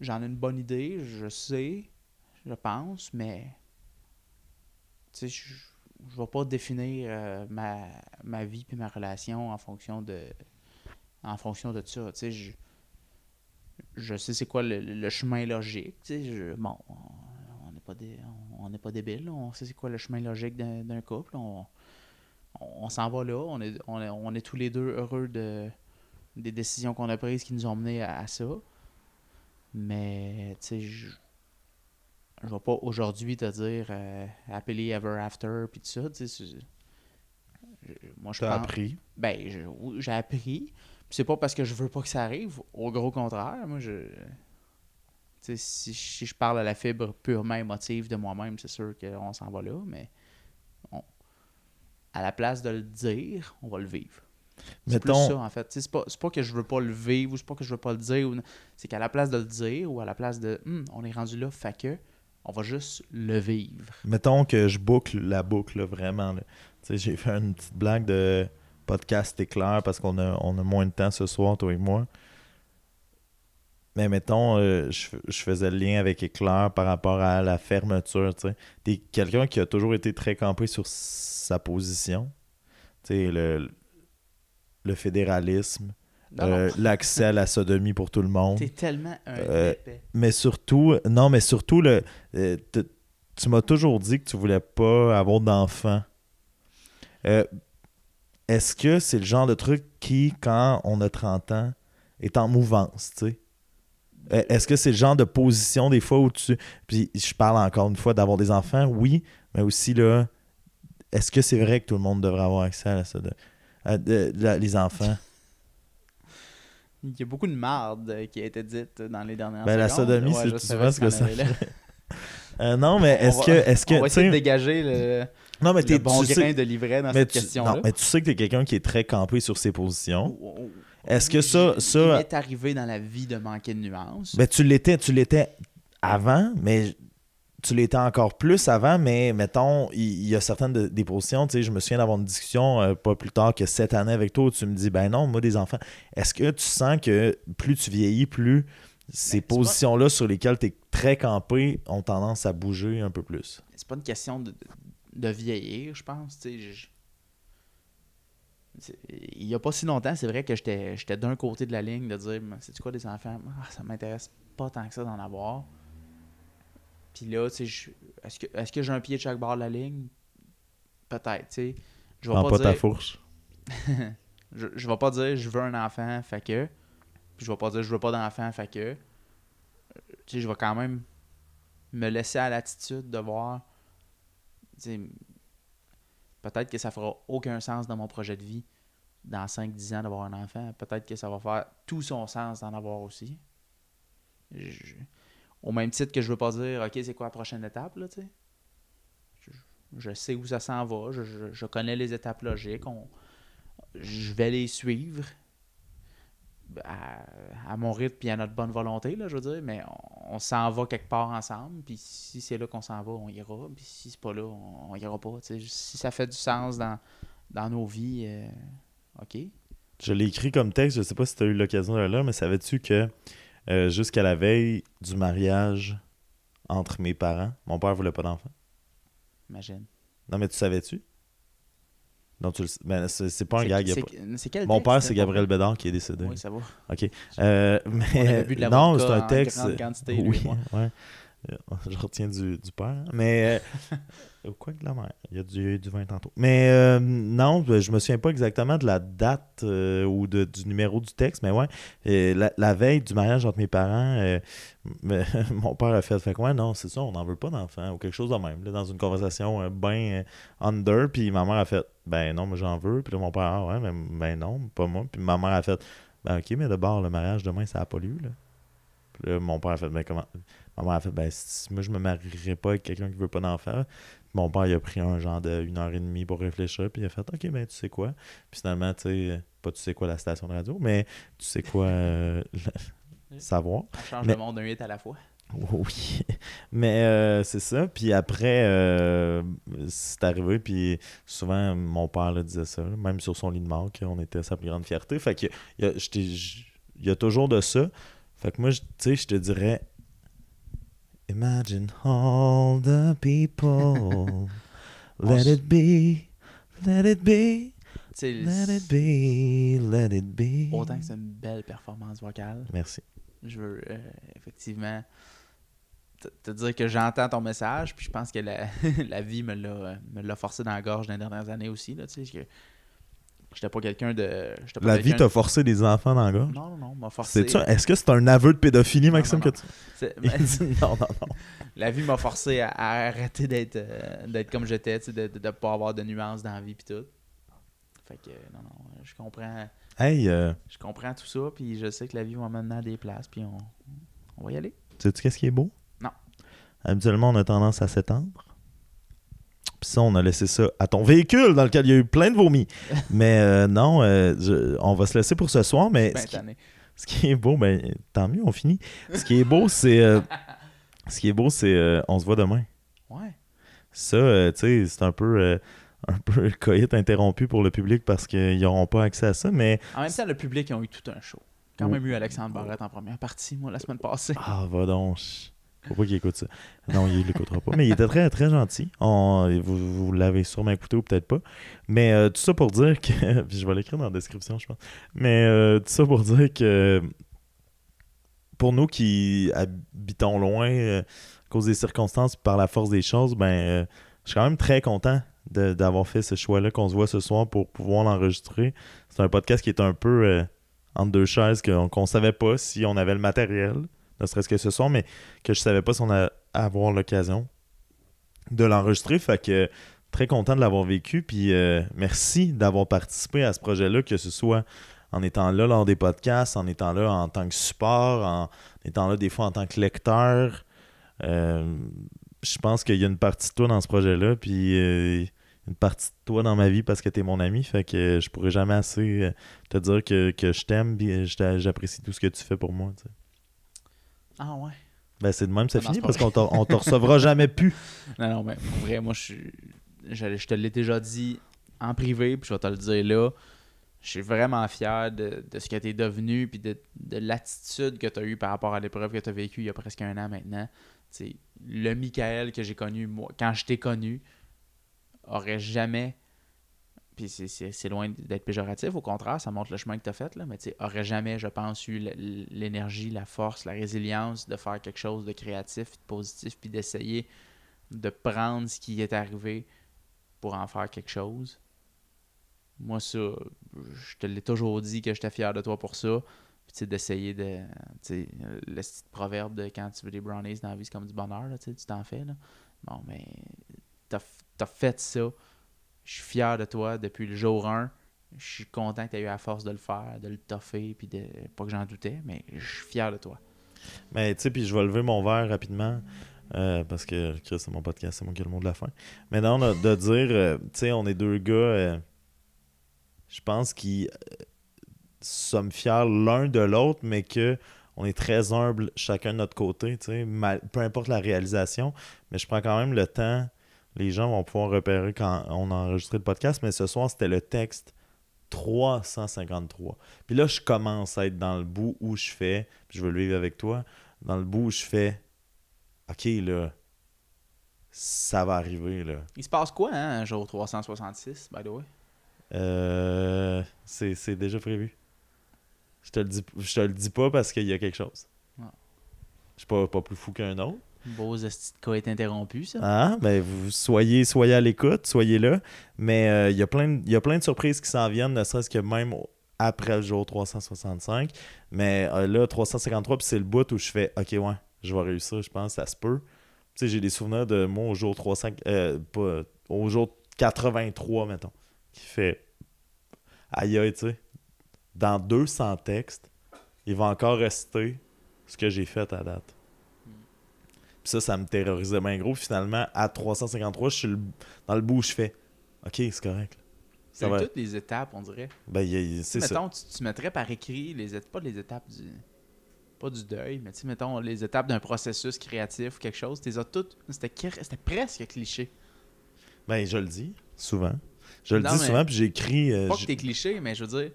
S2: J'en ai une bonne idée, je sais, je pense, mais, tu sais, je, je vais pas définir euh, ma, ma vie puis ma relation en fonction de, en fonction de ça. Tu sais, je, je sais c'est quoi le, le chemin logique. Tu sais, je- bon, on- n'est pas, dé- on n'est pas débile. On sait c'est quoi le chemin logique d'un d'un couple. On, on, on s'en va là. On est, on, est, on est tous les deux heureux de, des décisions qu'on a prises qui nous ont menés à, à ça. Mais, tu sais, je je vais pas aujourd'hui te dire euh, happily ever after puis tout ça. Tu sais, moi, je
S1: T'as
S2: pense-
S1: appris?
S2: ben, je- j'ai appris. Puis c'est pas parce que je veux pas que ça arrive. Au gros contraire, moi, je. Tu sais, si, si je parle à la fibre purement émotive de moi-même, c'est sûr qu'on s'en va là, mais. on- à la place de le dire, on va le vivre. C'est
S1: Mettons,
S2: ça, en fait. C'est pas, c'est pas que je veux pas le vivre ou c'est pas que je veux pas le dire. ou- C'est qu'à la place de le dire ou à la place de. Hum, on est rendu là, fait que. On va juste le vivre.
S1: mettons que je boucle la boucle, là, vraiment. là. J'ai fait une petite blague de podcast éclair parce qu'on a, on a moins de temps ce soir, toi et moi. Mais mettons, euh, je, je faisais le lien avec Éclair par rapport à la fermeture. Tu es quelqu'un qui a toujours été très campé sur sa position. Tu sais, le, le fédéralisme, euh, l'accès à la sodomie pour tout le monde.
S2: T'es tellement un
S1: Euh,
S2: épais.
S1: Mais surtout, non, mais surtout, le, euh, tu m'as toujours dit que tu voulais pas avoir d'enfant. Euh, Est-ce que c'est le genre de truc qui, quand on a 30 ans, est en mouvance, tu sais? Est-ce que c'est le genre de position des fois où tu. Puis je parle encore une fois d'avoir des enfants, oui, mais aussi là, est-ce que c'est vrai que tout le monde devrait avoir accès à, la sodo- de- les enfants?
S2: Il y a beaucoup de marde qui a été dite dans les dernières
S1: Ben, la sodomie,
S2: Ouais,
S1: c'est souvent ce que ça. Euh, non, mais est-ce que. Est-ce que
S2: On va
S1: tu
S2: essayer de dégager le,
S1: non, mais
S2: le bon
S1: tu sais-
S2: grain de livret dans
S1: mais
S2: cette
S1: tu,
S2: question-là.
S1: non, mais tu sais que t'es quelqu'un qui est très campé sur ses positions.
S2: Oh, oh, oh.
S1: Est-ce que ça- ça-
S2: Il m'est arrivé dans la vie de manquer de nuances.
S1: Ben, tu l'étais, tu l'étais avant, mais tu l'étais encore plus avant, mais mettons, il il y, a certaines de- des positions, tu sais, je me souviens d'avoir une discussion euh, pas plus tard que cette année avec toi où tu me dis, ben non, moi des enfants, est-ce que tu sens que plus tu vieillis, plus ces
S2: Ben,
S1: positions-là sur lesquelles tu es très campé ont tendance à bouger un peu plus?
S2: c'est pas une question de, de vieillir, je pense. tu sais, je- Il y a pas si longtemps, c'est vrai que j'étais j'étais d'un côté de la ligne de dire c'est quoi des enfants? Ah, Ça m'intéresse pas tant que ça d'en avoir. Puis là, tu sais, je- est-ce que, est que j'ai un pied de chaque bord de la ligne? Peut-être, tu sais. Je vais
S1: Prends
S2: pas,
S1: pas
S2: dire,
S1: ta fourche.
S2: je, je vais pas dire je veux un enfant, fait que. Puis je vais pas dire je veux pas d'enfant, fait que. Euh, Tu sais, je vais quand même me laisser à l'attitude de voir. tu sais, Peut-être que ça fera aucun sens dans mon projet de vie dans 5-10 ans d'avoir un enfant. Peut-être que ça va faire tout son sens d'en avoir aussi. Je- au même titre que je veux pas dire OK, c'est quoi la prochaine étape, là, tu. Je, sais où ça s'en va, je, je- je connais les étapes logiques, on, je vais les suivre à, à mon rythme puis à notre bonne volonté, là, je veux dire, mais on, on s'en va quelque part ensemble, puis si c'est là qu'on s'en va, on ira, puis si c'est pas là, on, on ira pas. tu sais. Si ça fait du sens dans, dans nos vies, euh, OK.
S1: Je l'ai écrit comme texte, je sais pas si tu as eu l'occasion de le lire, mais savais-tu que euh, jusqu'à la veille du mariage entre mes parents, mon père voulait pas d'enfant?
S2: Imagine.
S1: Non, mais tu savais-tu? Non, tu le sais. Ben, c'est pas un gag. pas-
S2: quel
S1: Mon
S2: texte,
S1: père,
S2: hein,
S1: c'est Gabriel? Bédard qui est décédé.
S2: Oui, ça va.
S1: Euh,
S2: On
S1: mais
S2: bu de la
S1: non, c'est un texte.
S2: quantité,
S1: oui,
S2: et moi.
S1: ouais. Euh, Je retiens du, du père. Mais euh, quoi que la mère. Il y a du, du vin tantôt. Mais euh, non, je me souviens pas exactement de la date euh, ou de- du numéro du texte, mais ouais. euh, la, la veille du mariage entre mes parents, euh, mon père a fait, fait ouais, non, c'est ça, on n'en veut pas d'enfant ou quelque chose de même. là, dans une conversation bien under, puis ma mère a fait, ben non, mais j'en veux. Puis là, mon père, ah ouais, mais ben non, pas moi. Puis ma mère a fait, ben ok, mais d'abord, le mariage demain, ça n'a pas lieu, là. Puis là, mon père a fait, ben comment. Ma mère a fait, ben si moi, je me marierais pas avec quelqu'un qui veut pas d'enfant. Mon père, il a pris un genre de une heure et demie pour réfléchir, puis il a fait, ok, ben tu sais quoi? Puis finalement, tu sais, pas tu sais quoi la station de radio, mais tu sais quoi euh, savoir.
S2: On change
S1: Mais-
S2: le monde d'un hit à la fois.
S1: Oui, mais euh, c'est ça. Puis après, euh, c'est arrivé, puis souvent, mon père le disait ça, même sur son lit de mort, qu'on était sa plus grande fierté. Fait que il y a, il y a toujours de ça. Fait que moi, tu sais, je te dirais Imagine all the people. Let it be, let it be, let it be, let it be.
S2: Autant que c'est une belle performance vocale,
S1: Merci.
S2: je veux euh, effectivement te, te dire que j'entends ton message, puis je pense que la, la vie me l'a, forcé dans la gorge dans les dernières années aussi. Là, que j'étais pas quelqu'un de. pas
S1: La vie t'a forcé des enfants dans gorge?
S2: de- Non, non, non, m'a forcé.
S1: Est-ce que c'est un aveu de pédophilie,
S2: Non,
S1: Maxime,
S2: non,
S1: que
S2: non.
S1: tu...
S2: C'est-
S1: Il dit non, non, non.
S2: la vie m'a forcé à, à arrêter d'être, euh, d'être comme j'étais, tu de ne pas avoir de nuances dans la vie, puis tout. Fait que, non, non, je comprends.
S1: Hey, euh,
S2: Je comprends tout ça, puis je sais que la vie va m'amener à des places, puis on, on va y aller.
S1: sais-tu qu'est-ce qui est beau?
S2: Non.
S1: Habituellement, on a tendance à s'étendre. Puis ça, on a laissé ça à ton véhicule dans lequel il y a eu plein de vomi. mais euh, non, euh, je- on va se laisser pour ce soir, mais
S2: Ben,
S1: ce, qui,
S2: tanné.
S1: ce qui est beau, ben tant mieux, on finit. Ce qui est beau, c'est... euh, ce qui est beau, c'est... on se voit demain.
S2: Ouais.
S1: Ça, tu sais, c'est un peu... un peu coït interrompu pour le public parce qu'ils n'auront pas accès à ça, mais
S2: En même temps, le public, ils ont eu tout un show. Quand même eu Alexandre Barrette en première partie, moi, la semaine passée.
S1: Ah, va donc. Faut pas qu'il écoute ça. Non, il l'écoutera pas. Mais il était très, très gentil. On- vous vous l'avez sûrement écouté ou peut-être pas. Mais euh, tout ça pour dire que. puis je vais l'écrire dans la description, je pense. Mais euh, tout ça pour dire que. Pour nous qui habitons loin, euh, à cause des circonstances, par la force des choses, ben, euh, je suis quand même très content d'avoir fait ce choix-là qu'on se voit ce soir pour pouvoir l'enregistrer. C'est un podcast qui est un peu entre deux chaises, qu'on qu'on savait pas si on avait le matériel, ne serait-ce que ce soir, mais que je savais pas si on allait avoir l'occasion de l'enregistrer. Fait que très content de l'avoir vécu. Puis euh, merci d'avoir participé à ce projet-là, que ce soit en étant là lors des podcasts, en étant là en tant que support, en étant là des fois en tant que lecteur. Euh, je pense qu'il y a une partie de toi dans ce projet-là, puis euh, une partie de toi dans ma vie parce que tu es mon ami. Fait que je pourrais jamais assez te dire que, que je t'aime, puis j'apprécie tout ce que tu fais pour moi.
S2: Ah ouais.
S1: Ben c'est de même, c'est fini parce qu'on te recevra jamais plus.
S2: Non, non, mais en vrai, moi, je, je, je te l'ai déjà dit en privé, puis je vais te le dire là je suis vraiment fier de, ce que tu es devenu puis de, l'attitude que tu as eue par rapport à l'épreuve que tu as vécue il y a presque un an maintenant. le Michael que j'ai connu, moi, quand je t'ai connu, aurait jamais. Puis c'est loin d'être péjoratif, au contraire, ça montre le chemin que tu as fait, là, mais aurait jamais, je pense, eu l'énergie, la force, la résilience de faire quelque chose de créatif, de positif, puis d'essayer de prendre ce qui est arrivé pour en faire quelque chose moi, ça, je te l'ai toujours dit que j'étais fier de toi pour ça. Puis, d'essayer de. Tu le petit proverbe de quand tu veux des brownies dans la vie, c'est comme du bonheur, tu t'en fais. Bon, mais t'as as fait ça. Je suis fier de toi depuis le jour 1. Je suis content que tu aies eu la force de le faire, de le toffer, puis de. Pas que j'en doutais, mais je suis fier de toi.
S1: Mais tu sais, puis je vais lever mon verre rapidement. Euh, parce que Chris, c'est mon podcast, c'est moi qui le mot de la fin. Mais non, de dire, euh, tu sais, on est deux gars. Euh, je pense qu'ils sommes fiers l'un de l'autre, mais que on est très humble chacun de notre côté, peu importe la réalisation, mais je prends quand même le temps. Les gens vont pouvoir repérer quand on a enregistré le podcast, mais ce soir, c'était le texte 353. Puis là, je commence à être dans le bout où je fais, puis je veux le vivre avec toi, dans le bout où je fais, OK, là, ça va arriver, là.
S2: Il se passe quoi, hein, un jour 366, by the way?
S1: Euh, c'est déjà prévu. Je te le dis, je te le dis pas parce qu'il y a quelque chose. Je suis pas, pas plus fou qu'un autre.
S2: Beaux de cas est interrompu, ça.
S1: Ah, ben vous soyez, soyez à l'écoute, soyez là. Mais euh, il y, a plein de, de surprises qui s'en viennent, ne serait-ce que même après le jour 365. Mais euh, là, 353, puis c'est le bout où je fais OK, ouais, je vais réussir, je pense, ça se peut. Tu sais, j'ai des souvenirs de moi au jour 300, pas, au jour 83, mettons qui fait aïe aïe, tu sais, dans 200 textes, il va encore rester ce que j'ai fait à date. Puis ça, ça me terrorisait bien gros. Finalement, à 353, je suis dans le bout où je fais OK, c'est correct.
S2: Ça va... toutes les étapes, on dirait.
S1: Ben, c'est ça.
S2: Mettons, tu, tu, mettrais par écrit les pas les étapes du. Pas du deuil, mais tu sais, mettons, les étapes d'un processus créatif ou quelque chose. Tu toutes. C'était presque cliché.
S1: Ben, je le dis, souvent. Je le dis souvent, puis j'écris.
S2: Euh, pas que t'es cliché, mais je veux dire,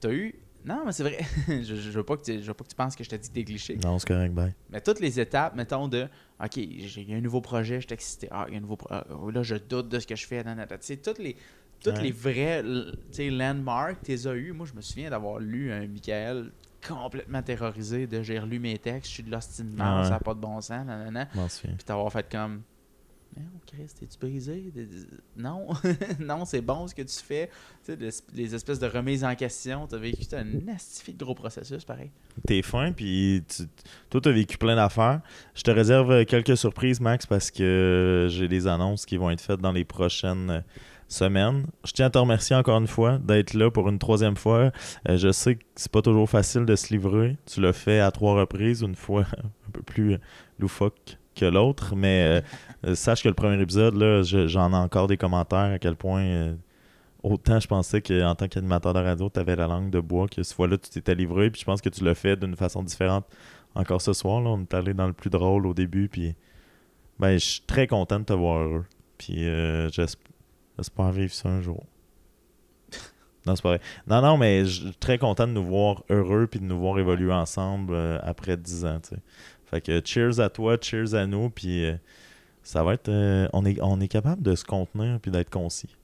S2: t'as eu. Non, mais c'est vrai. je, je, veux pas que tu, je veux pas que tu penses que je t'ai dit que t'es cliché.
S1: Non, c'est correct, bye.
S2: Mais toutes les étapes, mettons, de OK, j'ai un nouveau projet, je suis excité. Ah, il y a un nouveau projet. Ah, là, je doute de ce que je fais. Tu sais, toutes les, toutes les vrais landmarks, tu les as eu. Moi, je me souviens d'avoir lu un Michael complètement terrorisé de j'ai relu mes textes, je suis de l'ostinement, ah ça n'a pas de bon sens, nanana. Puis t'avoir fait comme Chris, t'es-tu brisé? Non, non, c'est bon ce que tu fais. Tu sais, les espèces de remises en question. T'as vécu un astifié de gros processus, pareil.
S1: T'es fin, puis tu, toi, t'as vécu plein d'affaires. Je te réserve quelques surprises, Max, parce que j'ai des annonces qui vont être faites dans les prochaines semaines. Je tiens à te remercier encore une fois d'être là pour une troisième fois. Euh, je sais que c'est pas toujours facile de se livrer. Tu l'as fait à trois reprises, une fois un peu plus loufoque que l'autre, mais euh, sache que le premier épisode, là, j'en ai encore des commentaires à quel point euh, autant je pensais qu'en tant qu'animateur de radio, tu avais la langue de bois, que ce fois-là, tu t'étais livré, puis je pense que tu l'as fait d'une façon différente encore ce soir. Là, on est allé dans le plus drôle au début, puis ben, je suis très content de te voir heureux. Puis euh, j'espère vivre ça un jour. Non, c'est pas vrai. Non, non, mais je suis très content de nous voir heureux puis de nous voir évoluer ensemble après 10 ans. sais. Fait que cheers à toi, cheers à nous, puis euh, ça va être. Euh, on, est, on est capable de se contenir puis d'être concis.